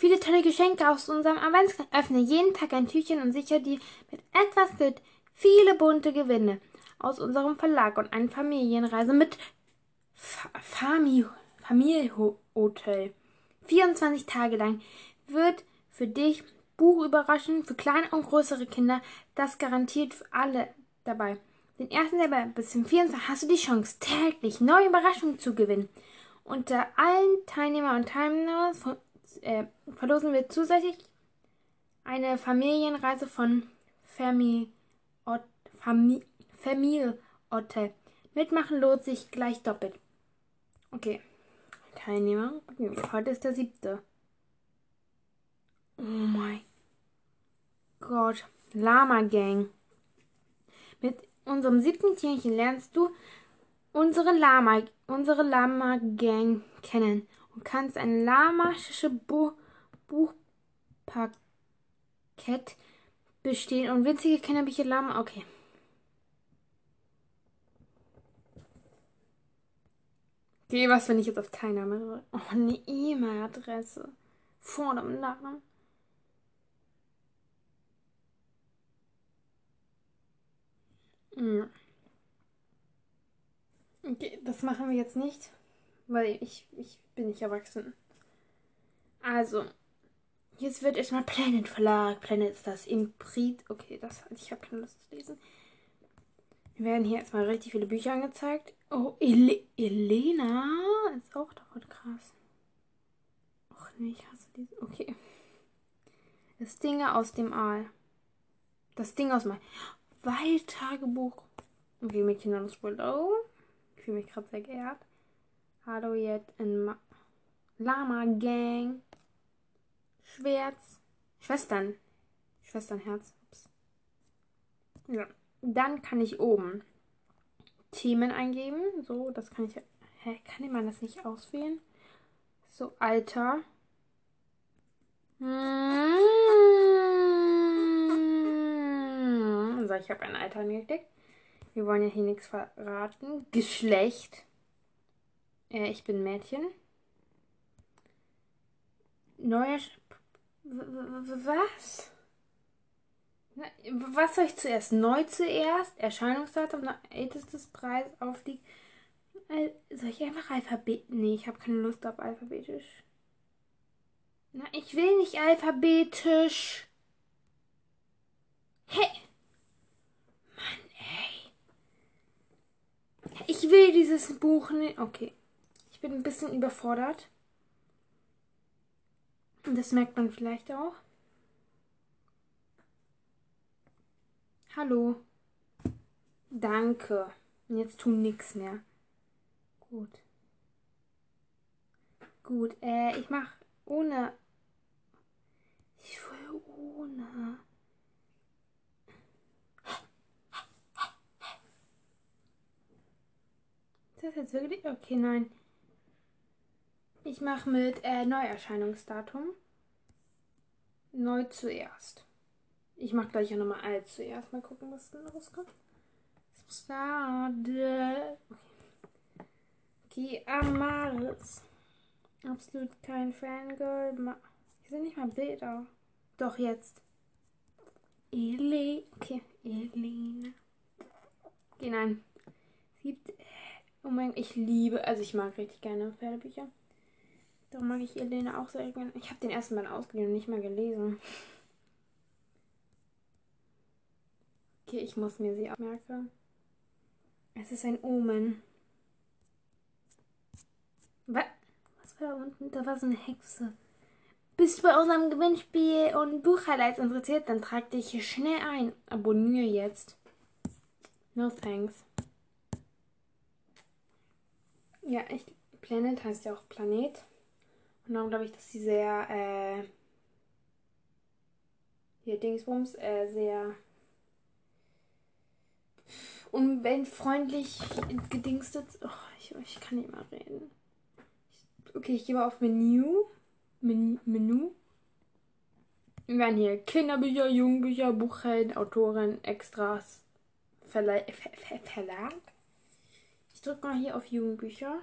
Viele tolle Geschenke aus unserem Adventskalender. Öffne jeden Tag ein Türchen und sichere dir mit etwas Glück viele bunte Gewinne aus unserem Verlag und eine Familienreise mit Familienhotel. 24 Tage lang wird für dich Buchüberraschungen für kleine und größere Kinder, das garantiert für alle dabei. Den 1. Dezember bis zum 24. hast du die Chance, täglich neue Überraschungen zu gewinnen. Unter allen Teilnehmer und Teilnehmern äh, verlosen wir zusätzlich eine Familienreise von Family Familie Hotel. Mitmachen lohnt sich gleich doppelt. Okay. Teilnehmer. Heute ist der siebte. Oh mein Gott. Lama Gang. Mit unserem siebten Tierchen lernst du unsere Lama, unsere Lama Gang kennen und kannst ein lamasische Bu Buchpaket bestehen und winzige Kinderbücher Lama. Okay. Okay, was, wenn ich jetzt auf Teilnahme? Oh, eine E-Mail-Adresse. Vor dem Namen. Hm. Okay, das machen wir jetzt nicht, weil ich, ich bin nicht erwachsen. Also, jetzt wird erstmal Planet Verlag. Planet ist das Imprit. Okay, das ich habe keine Lust zu lesen. Wir werden hier erstmal richtig viele Bücher angezeigt. Oh, Ele Elena ist auch davon krass. Och nee, ich hasse diese. Okay. Das Ding aus dem Aal. Das Ding aus meinem Waldtagebuch. Okay, Mädchen namens Willow. Ich fühle mich gerade sehr geehrt. Hallo jetzt in Ma Lama Gang. Schwärz. Schwestern. Schwesternherz. Ups. Ja. Dann kann ich oben Themen eingeben. So, das kann ich. Hä, kann man das nicht auswählen? So, Alter. Hm. So, ich habe ein Alter angeklickt. Wir wollen ja hier nichts verraten. Geschlecht. Äh, ich bin Mädchen. Neuer. Was? Was soll ich zuerst? Neu zuerst? Erscheinungsdatum, ältestes Preis, Auflieg. Äh, soll ich einfach Alphabet? Nee, ich habe keine Lust auf alphabetisch. Na, ich will nicht alphabetisch. Hey! Mann, ey. Ich will dieses Buch nicht. Okay. Ich bin ein bisschen überfordert. Und das merkt man vielleicht auch. Hallo. Danke. Jetzt tu nix mehr. Gut. Gut, äh, ich mach ohne. Ich will ohne. Ist das jetzt wirklich? Okay, nein. Ich mache mit äh, Neuerscheinungsdatum. Neu zuerst. Ich mache gleich auch nochmal alt zuerst. Mal gucken, was denn rauskommt. Schade. Okay. okay, Amaris. Absolut kein Fangirl. Hier sind nicht mal Bilder. Doch, jetzt. Ele. Okay, Elena. Okay, nein. Es gibt. Oh mein ich liebe. Also, ich mag richtig gerne Pferdebücher. Darum mag ich Elena auch sehr gerne. Ich habe den ersten Mal ausgeliehen und nicht mal gelesen. Okay, ich muss mir sie abmerken. Es ist ein Omen. Was? Was war da unten? Da war so eine Hexe. Bist du bei unserem Gewinnspiel und Buchhighlights interessiert? Dann trag dich hier schnell ein. Abonniere jetzt. No thanks. Ja, ich. Planet heißt ja auch Planet. Und darum glaube ich, dass sie sehr, äh. Hier Dingsbums, äh, sehr umweltfreundlich gedingstet. Oh, ich, ich kann nicht mal reden. okay, ich gehe mal auf Menü. Men Menü. Wir werden hier Kinderbücher, Jugendbücher, Buchhelden, Autoren, Extras, Verle Ver Ver Verlag. Ich drücke mal hier auf Jugendbücher.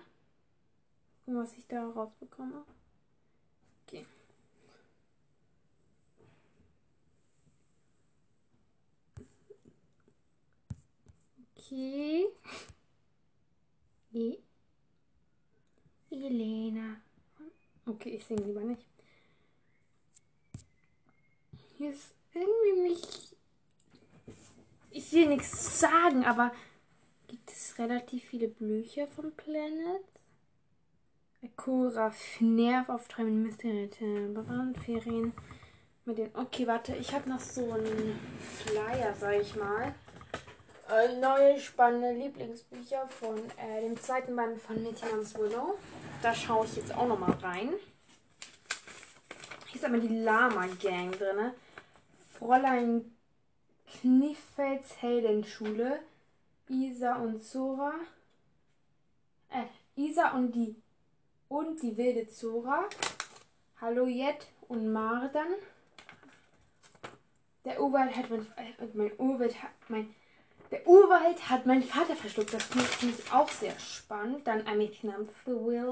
Gucken, was ich da rausbekomme. Okay. Okay. E Elena. Okay, ich singe lieber nicht. Hier ist irgendwie nicht. Ich will nichts sagen, aber gibt es relativ viele Bücher von Planet? Akura, Nerv auf Träumen, Mystery, Brandferien. Mit den. Okay, warte, ich habe noch so einen Flyer, sag ich mal äh, neue spannende Lieblingsbücher von äh, dem zweiten Band von namens Willow. Da schaue ich jetzt auch noch mal rein. Hier ist aber die Lama Gang drin. Fräulein Kniffels Heldenschule. Isa und Zora. Äh, Isa und die und die wilde Zora. Hallo Jet und Mardan. Der Urwald hat mein, äh, mein Urwald hat mein der Urwald hat mein Vater verschluckt. Das finde ich auch sehr spannend. Dann ein Mädchen namens Will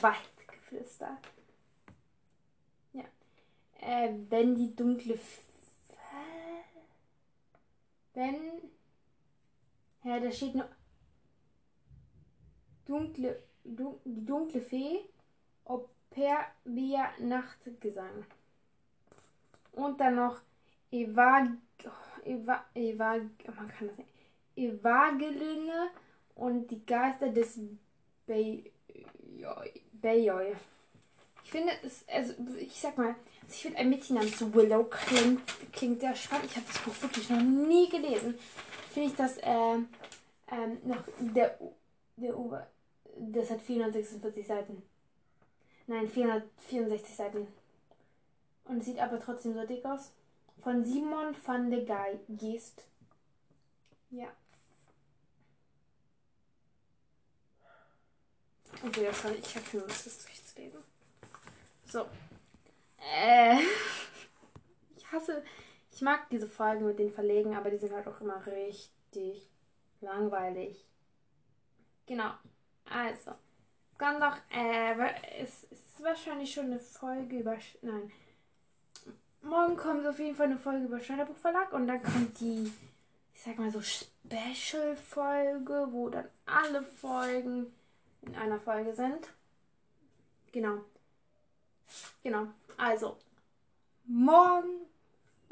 Waldgeflüster. Ja. Äh, wenn die dunkle. F wenn. Ja, da steht nur. Dunkle. Dun die dunkle Fee. Operbia Nachtgesang. Und dann noch Eva Eva, Eva, man kann das nicht. Evangeline und die Geister des Bayoi. Ich finde es, also ich sag mal, ich finde ein Mädchen namens Willow klingt, klingt sehr spannend. Ich habe das Buch wirklich noch nie gelesen. Finde ich das äh, ähm, noch der, der Ober, das hat 446 Seiten. Nein, 464 Seiten. Und sieht aber trotzdem so dick aus von Simon van de Geest. Ja. Okay, das war, ich habe nur das durchzulesen. So. Äh. Ich hasse. Ich mag diese Folgen mit den Verlegen, aber die sind halt auch immer richtig langweilig. Genau. Also. Dann noch, äh, es ist wahrscheinlich schon eine Folge über. Nein. Morgen kommt auf jeden Fall eine Folge über Schneiderbuch Verlag und dann kommt die, ich sag mal so, Special-Folge, wo dann alle Folgen in einer Folge sind. Genau. Genau. Also, morgen.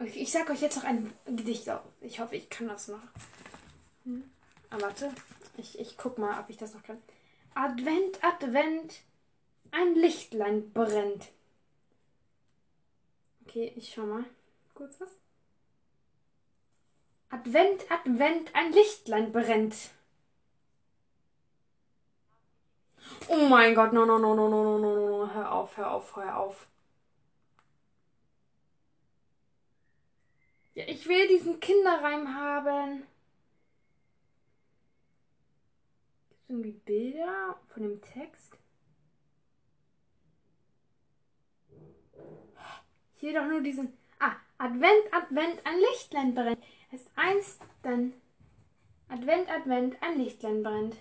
Ich, ich sag euch jetzt noch ein Gedicht auf. Ich hoffe, ich kann das noch. Hm. Ah, warte. Ich, ich guck mal, ob ich das noch kann. Advent, Advent, ein Lichtlein brennt. Okay, ich schau mal. Kurz was. Advent, Advent, ein Lichtlein brennt. Oh mein Gott, no, no, no, no, no, no, no, no, hör auf, hör auf, hör auf. Ja, ich will diesen Kinderreim haben. Gibt es irgendwie Bilder von dem Text? Hier doch nur diesen. Ah, Advent, Advent, ein Lichtlein brennt. Erst eins, dann. Advent, Advent, ein Lichtlein brennt.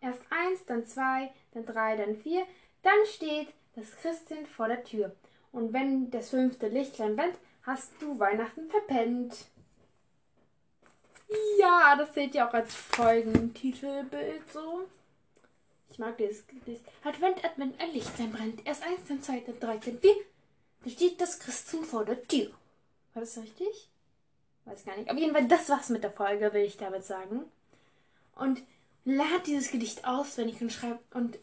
Erst eins, dann zwei, dann drei, dann vier. Dann steht das Christkind vor der Tür. Und wenn das fünfte Lichtlein brennt, hast du Weihnachten verpennt. Ja, das seht ihr auch als Folgentitelbild so. Ich mag dieses Gedicht. Advent, Advent, ein Lichtlein brennt. Erst eins, dann zwei, dann drei, dann vier. Steht das Christkind vor der Tür. War das richtig? Weiß gar nicht. Auf jeden Fall, das war's mit der Folge, will ich damit sagen. Und lad dieses Gedicht auswendig und schreibt und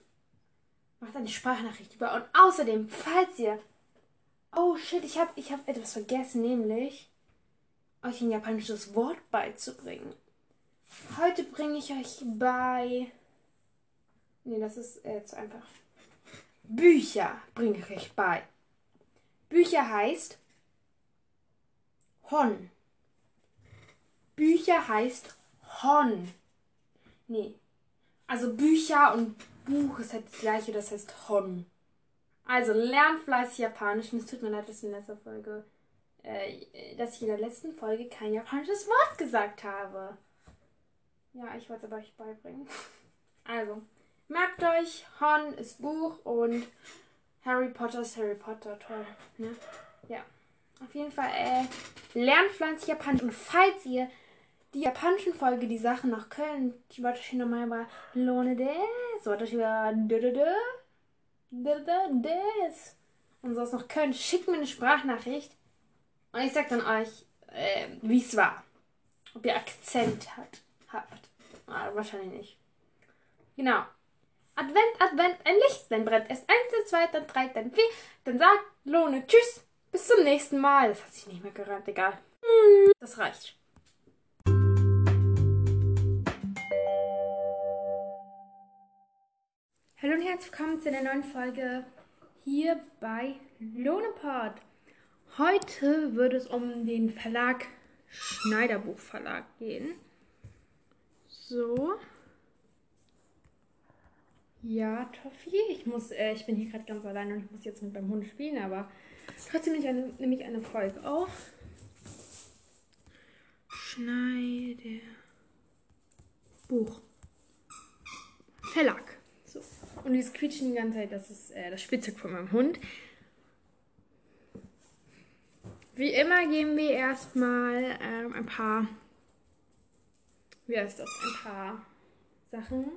macht eine Sprachnachricht über. Und außerdem, falls ihr. Oh shit, ich habe ich hab etwas vergessen, nämlich euch ein japanisches Wort beizubringen. Heute bringe ich euch bei. Nee, das ist jetzt einfach. Bücher bringe ich euch bei. Bücher heißt Hon. Bücher heißt Hon. Nee. Also Bücher und Buch ist halt das gleiche, das heißt Hon. Also lernt fleißig Japanisch. Und es tut mir leid, dass in letzter Folge, äh, dass ich in der letzten Folge kein japanisches Wort gesagt habe. Ja, ich wollte es aber euch beibringen. Also, merkt euch, Hon ist Buch und Harry Potter ist Harry Potter. Toll, ne? Ja. Auf jeden Fall, äh, lernt fleißig Japanisch. Und falls ihr die japanischen Folge, die Sachen noch könnt, ich wollte euch nochmal über Lone des, wollte euch über des und sowas noch könnt, schickt mir eine Sprachnachricht und ich sag dann euch, äh, wie es war. Ob ihr Akzent hat, habt. Ah, wahrscheinlich nicht. Genau. Advent, Advent, ein Lichtlein brennt. Erst eins, dann zwei, dann drei, dann vier. Dann sagt Lone Tschüss. Bis zum nächsten Mal. Das hat sich nicht mehr gereimt, egal. Das reicht. Hallo und herzlich willkommen zu einer neuen Folge hier bei Lonepod. Heute wird es um den Verlag Schneiderbuch Verlag gehen. So. Ja, Toffi, ich muss, äh, ich bin hier gerade ganz allein und ich muss jetzt mit meinem Hund spielen, aber trotzdem nehme ich eine, nehme eine Folge auf. Schneider Buch Verlag. So. Und dieses Quietschen die ganze Zeit, das ist äh, das Spielzeug von meinem Hund. Wie immer geben wir erstmal ähm, ein paar, wie heißt das, ein paar Sachen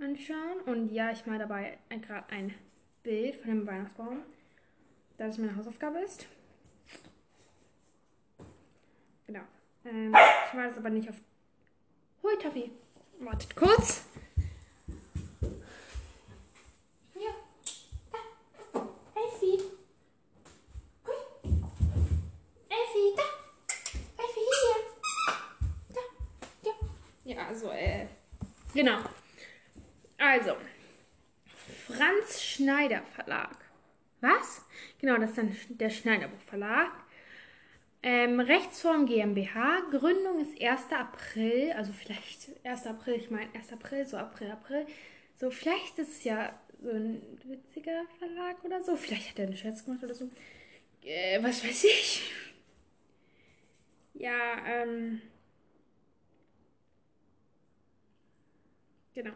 anschauen. Und ja, ich mal dabei gerade ein Bild von dem Weihnachtsbaum, da das meine Hausaufgabe ist. Genau. Ähm, ich mache das aber nicht auf. Hui, Taffi. Wartet kurz. Ja. Da. Elfi. Hui. Elfi, da. Elfi, hier. Da. Ja. Ja, also, äh. Genau. Also, Franz Schneider Verlag. Was? Genau, das ist dann der Schneiderbuch Verlag. Ähm, Rechtsform GmbH, Gründung ist 1. April, also vielleicht 1. April, ich meine 1. April, so April, April. So, vielleicht ist es ja so ein witziger Verlag oder so. Vielleicht hat er einen Scherz gemacht oder so. Äh, was weiß ich. Ja, ähm. Genau.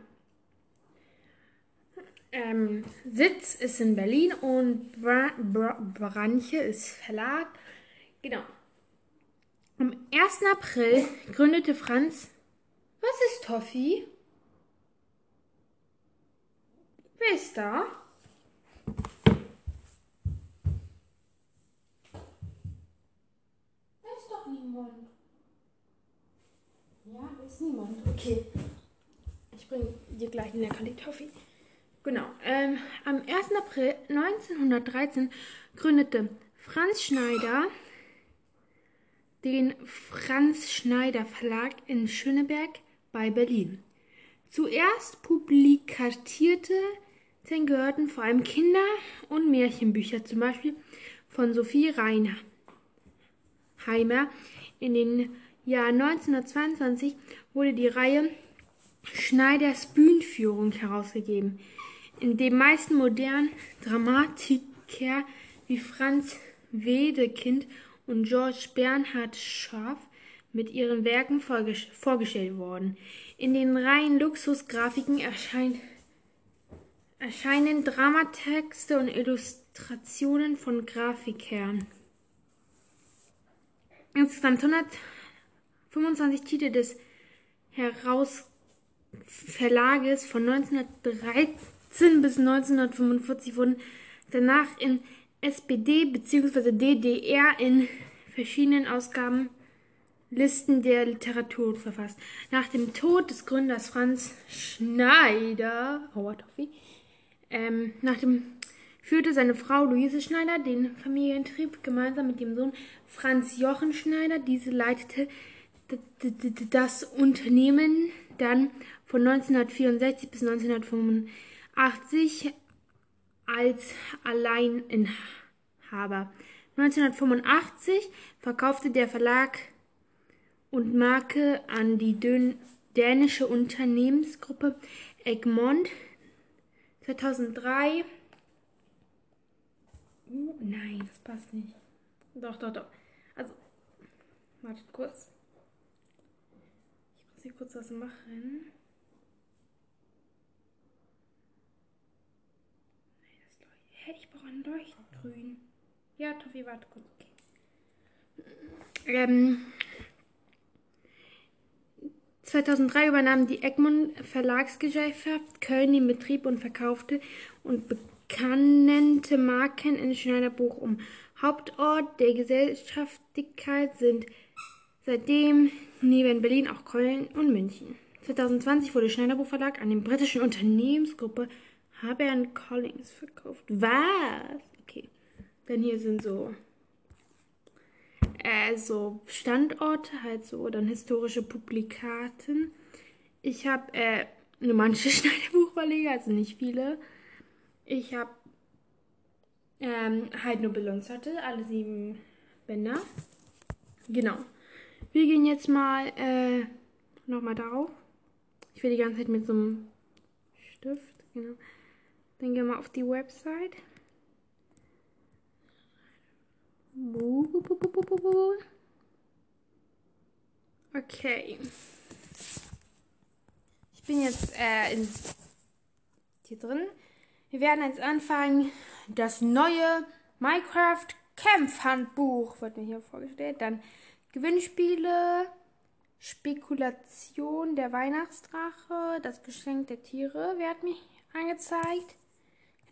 Ähm, Sitz ist in Berlin und Bra Bra Branche ist Verlag. Genau. Am 1. April gründete Franz. Was ist Toffi? Wer ist da? Da ist doch niemand. Ja, da ist niemand. Okay. Ich bringe dir gleich eine Kali Toffi. Genau. Ähm, am 1. April 1913 gründete Franz Schneider den Franz Schneider Verlag in Schöneberg bei Berlin. Zuerst publizierte den gehörten vor allem Kinder- und Märchenbücher, zum Beispiel von Sophie Reinheimer. In den Jahr 1922 wurde die Reihe Schneiders Bühnenführung herausgegeben, in dem meisten modernen Dramatiker wie Franz Wedekind und George Bernhard Scharf mit ihren Werken vorgestellt worden. In den Reihen Luxusgrafiken erscheinen erscheinen Dramatexte und Illustrationen von Grafikern. Insgesamt 125 Titel des Heraus Verlages von 1913 bis 1945 wurden danach in SPD bzw. DDR in verschiedenen Ausgaben Listen der Literatur verfasst. Nach dem Tod des Gründers Franz Schneider, Howard Toffee, ähm, nach dem führte seine Frau Luise Schneider den Familientrieb gemeinsam mit dem Sohn Franz Jochen Schneider. Diese leitete das Unternehmen dann von 1964 bis 1985 als Alleininhaber. 1985 verkaufte der Verlag und Marke an die dänische Unternehmensgruppe Egmont 2003. Oh, nein, das passt nicht. Doch, doch, doch. Also, wartet kurz. Ich muss hier kurz was machen. Hä, ich brauche ein Leuchtgrün. Ja, Toffi, warte kurz. Okay. Ähm, 2003 übernahm die Egmont Verlagsgesellschaft Köln den Betrieb und verkaufte und bekannte Marken in Schneiderbuch Hauptort der Gesellschaftigkeit sind seitdem neben Berlin auch Köln und München. 2020 wurde Schneiderbuch Verlag an die britischen Unternehmensgruppe Haber Collins verkauft. Was? Okay. Dann hier sind so äh, so Standorte halt so, dann historische Publikaten. Ich habe äh, nur manche Schneiderbuchverleger, also nicht viele. Ich habe ähm, halt nur Ballonsattel, alle sieben Bänder. Genau. Wir gehen jetzt mal äh, nochmal darauf. Ich will die ganze Zeit mit so einem Stift. Genau. Dann gehen wir auf die Website. Okay. Ich bin jetzt äh, in, hier drin. Wir werden jetzt anfangen. Das neue Minecraft Kämpfhandbuch wird mir hier vorgestellt. Dann Gewinnspiele, Spekulation der Weihnachtsdrache, das Geschenk der Tiere wird mir angezeigt.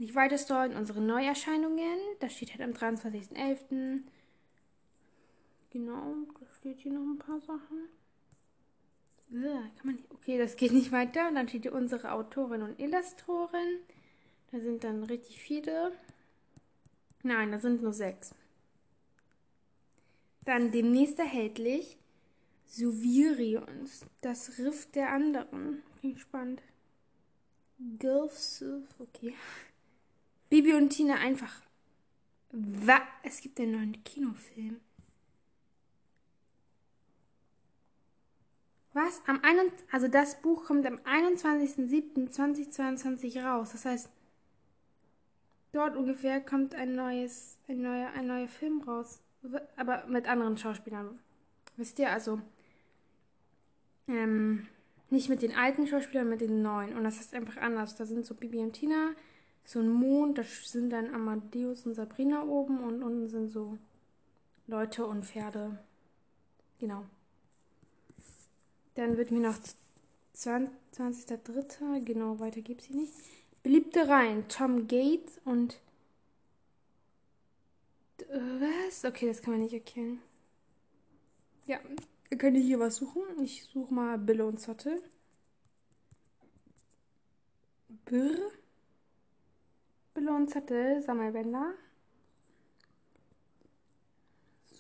Ich weiter stalken unsere Neuerscheinungen. Das steht halt am 23.11. Genau, da steht hier noch ein paar Sachen. Ja, kann man okay, das geht nicht weiter. Und dann steht hier unsere Autorin und Illustratorin. Da sind dann richtig viele. Nein, da sind nur sechs. Dann demnächst erhältlich Suvirions, das Riff der anderen. Klingt spannend. Gulf okay. Bibi und Tina einfach. Wa Es gibt einen neuen Kinofilm. Was? Am 1, also das Buch kommt am 21.07.2022 raus. Das heißt, dort ungefähr kommt ein neues, ein neuer, ein neuer Film raus. Aber mit anderen Schauspielern. Wisst ihr, also ähm, nicht mit den alten Schauspielern, mit den neuen. Und das ist einfach anders. Da sind so Bibi und Tina, so ein Mond, da sind dann Amadeus und Sabrina oben und unten sind so Leute und Pferde. Genau. Dann wird mir noch 20.03. Genau, weiter gibt sie nicht. Beliebte Reihen. Tom Gates und. Äh, was? Okay, das kann man nicht erkennen. Ja, ihr könnt hier was suchen. Ich suche mal Bille und Zotte. Brr. Zotte, Sammelbänder.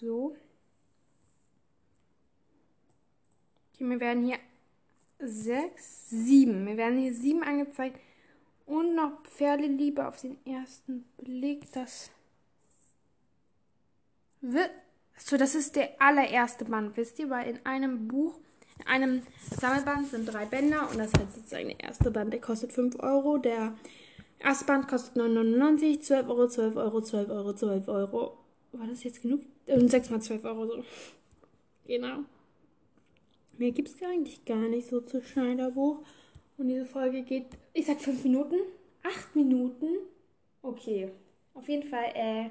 So. Okay, mir werden hier sechs, sieben. Mir werden hier sieben angezeigt. Und noch Pferdeliebe auf den ersten Blick. Das wird. So, das ist der allererste Band, wisst ihr? Weil in einem Buch, in einem Sammelband sind drei Bänder und das ist sozusagen der erste Band, der kostet 5 Euro. Der erste Band kostet 9,99, 12 Euro, 12 Euro, 12 Euro, 12 Euro. War das jetzt genug? Und 6 mal 12 Euro so. Genau. Mehr gibt es eigentlich gar nicht so zu Schneiderbuch. Und diese Folge geht, ich sag 5 Minuten, 8 Minuten. Okay. Auf jeden Fall, äh,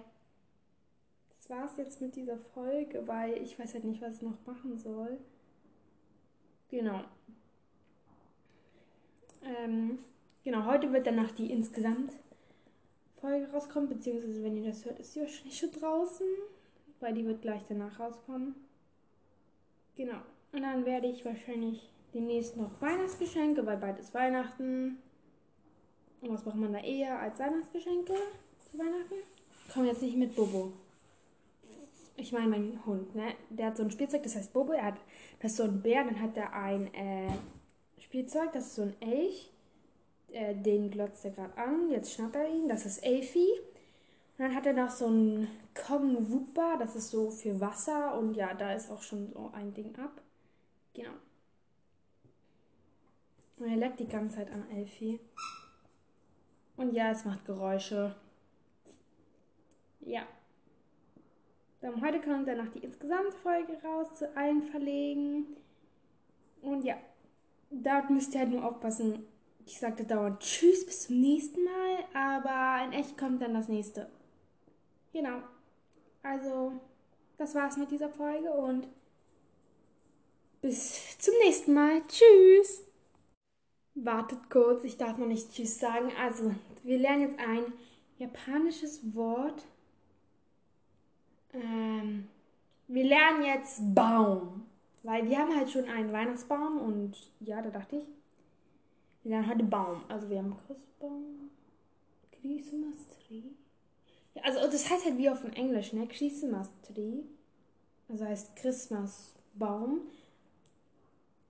das war's jetzt mit dieser Folge, weil ich weiß halt nicht, was ich noch machen soll. Genau. Ähm, genau, heute wird dann noch die insgesamt Folge rauskommen, beziehungsweise wenn ihr das hört, ist sie wahrscheinlich schon draußen, weil die wird gleich danach rauskommen. Genau. Und dann werde ich wahrscheinlich demnächst noch Weihnachtsgeschenke, weil bald ist Weihnachten. Und was braucht man da eher als Weihnachtsgeschenke zu Weihnachten? Komm jetzt nicht mit Bobo. Ich meine, mein Hund, ne? Der hat so ein Spielzeug, das heißt Bobo. Er hat, das ist so ein Bär, dann hat er ein äh, Spielzeug, das ist so ein Elch. Äh, den glotzt er gerade an. Jetzt schnappt er ihn. Das ist Elfie. Und dann hat er noch so ein Kong Wupa, das ist so für Wasser. Und ja, da ist auch schon so ein Ding ab. Genau. Und er leckt die ganze Zeit an Elfie. Und ja, es macht Geräusche. Ja. Dann heute kommt dann noch die insgesamt Folge raus, zu allen verlegen. Und ja, dort müsst ihr halt nur aufpassen. Ich sagte dauernd Tschüss, bis zum nächsten Mal, aber in echt kommt dann das nächste. Genau. Also, das war's mit dieser Folge und bis zum nächsten Mal. Tschüss. Wartet kurz, ich darf noch nicht Tschüss sagen. Also, wir lernen jetzt ein japanisches Wort. Ähm, wir lernen jetzt Baum. Weil wir haben halt schon einen Weihnachtsbaum und ja, da dachte ich, lernen heute Baum. Also wir haben Christbaum, Christmas Tree. Ja, also das heißt halt wie auf dem Englisch, ne? Christmas Tree. Also heißt Christmas Baum.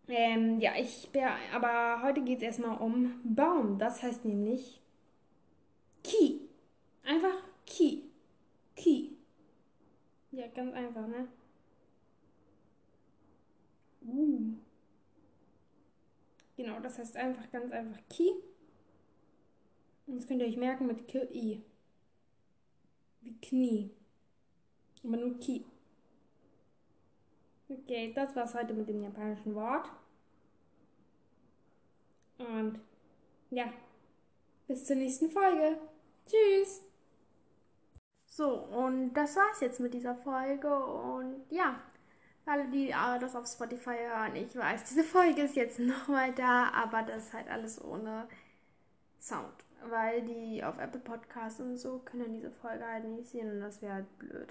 Ähm, ja, ich bin, aber heute geht es erstmal um Baum. Das heißt nämlich Key. Einfach Key. Key. Ja, ganz einfach, ne? Uh. Genau, das heißt einfach ganz einfach Key. Und das könnt ihr euch merken mit K-I. Wie Knie. Aber nur Key. Okay, das war's heute mit dem japanischen Wort. Und ja, bis zur nächsten Folge. Tschüss. So, und das war's jetzt mit dieser Folge. Und ja, alle, die das auf Spotify hören, ich weiß, diese Folge ist jetzt nochmal da, aber das ist halt alles ohne Sound. Weil die auf Apple Podcasts und so können diese Folge halt nicht sehen und das wäre halt blöd.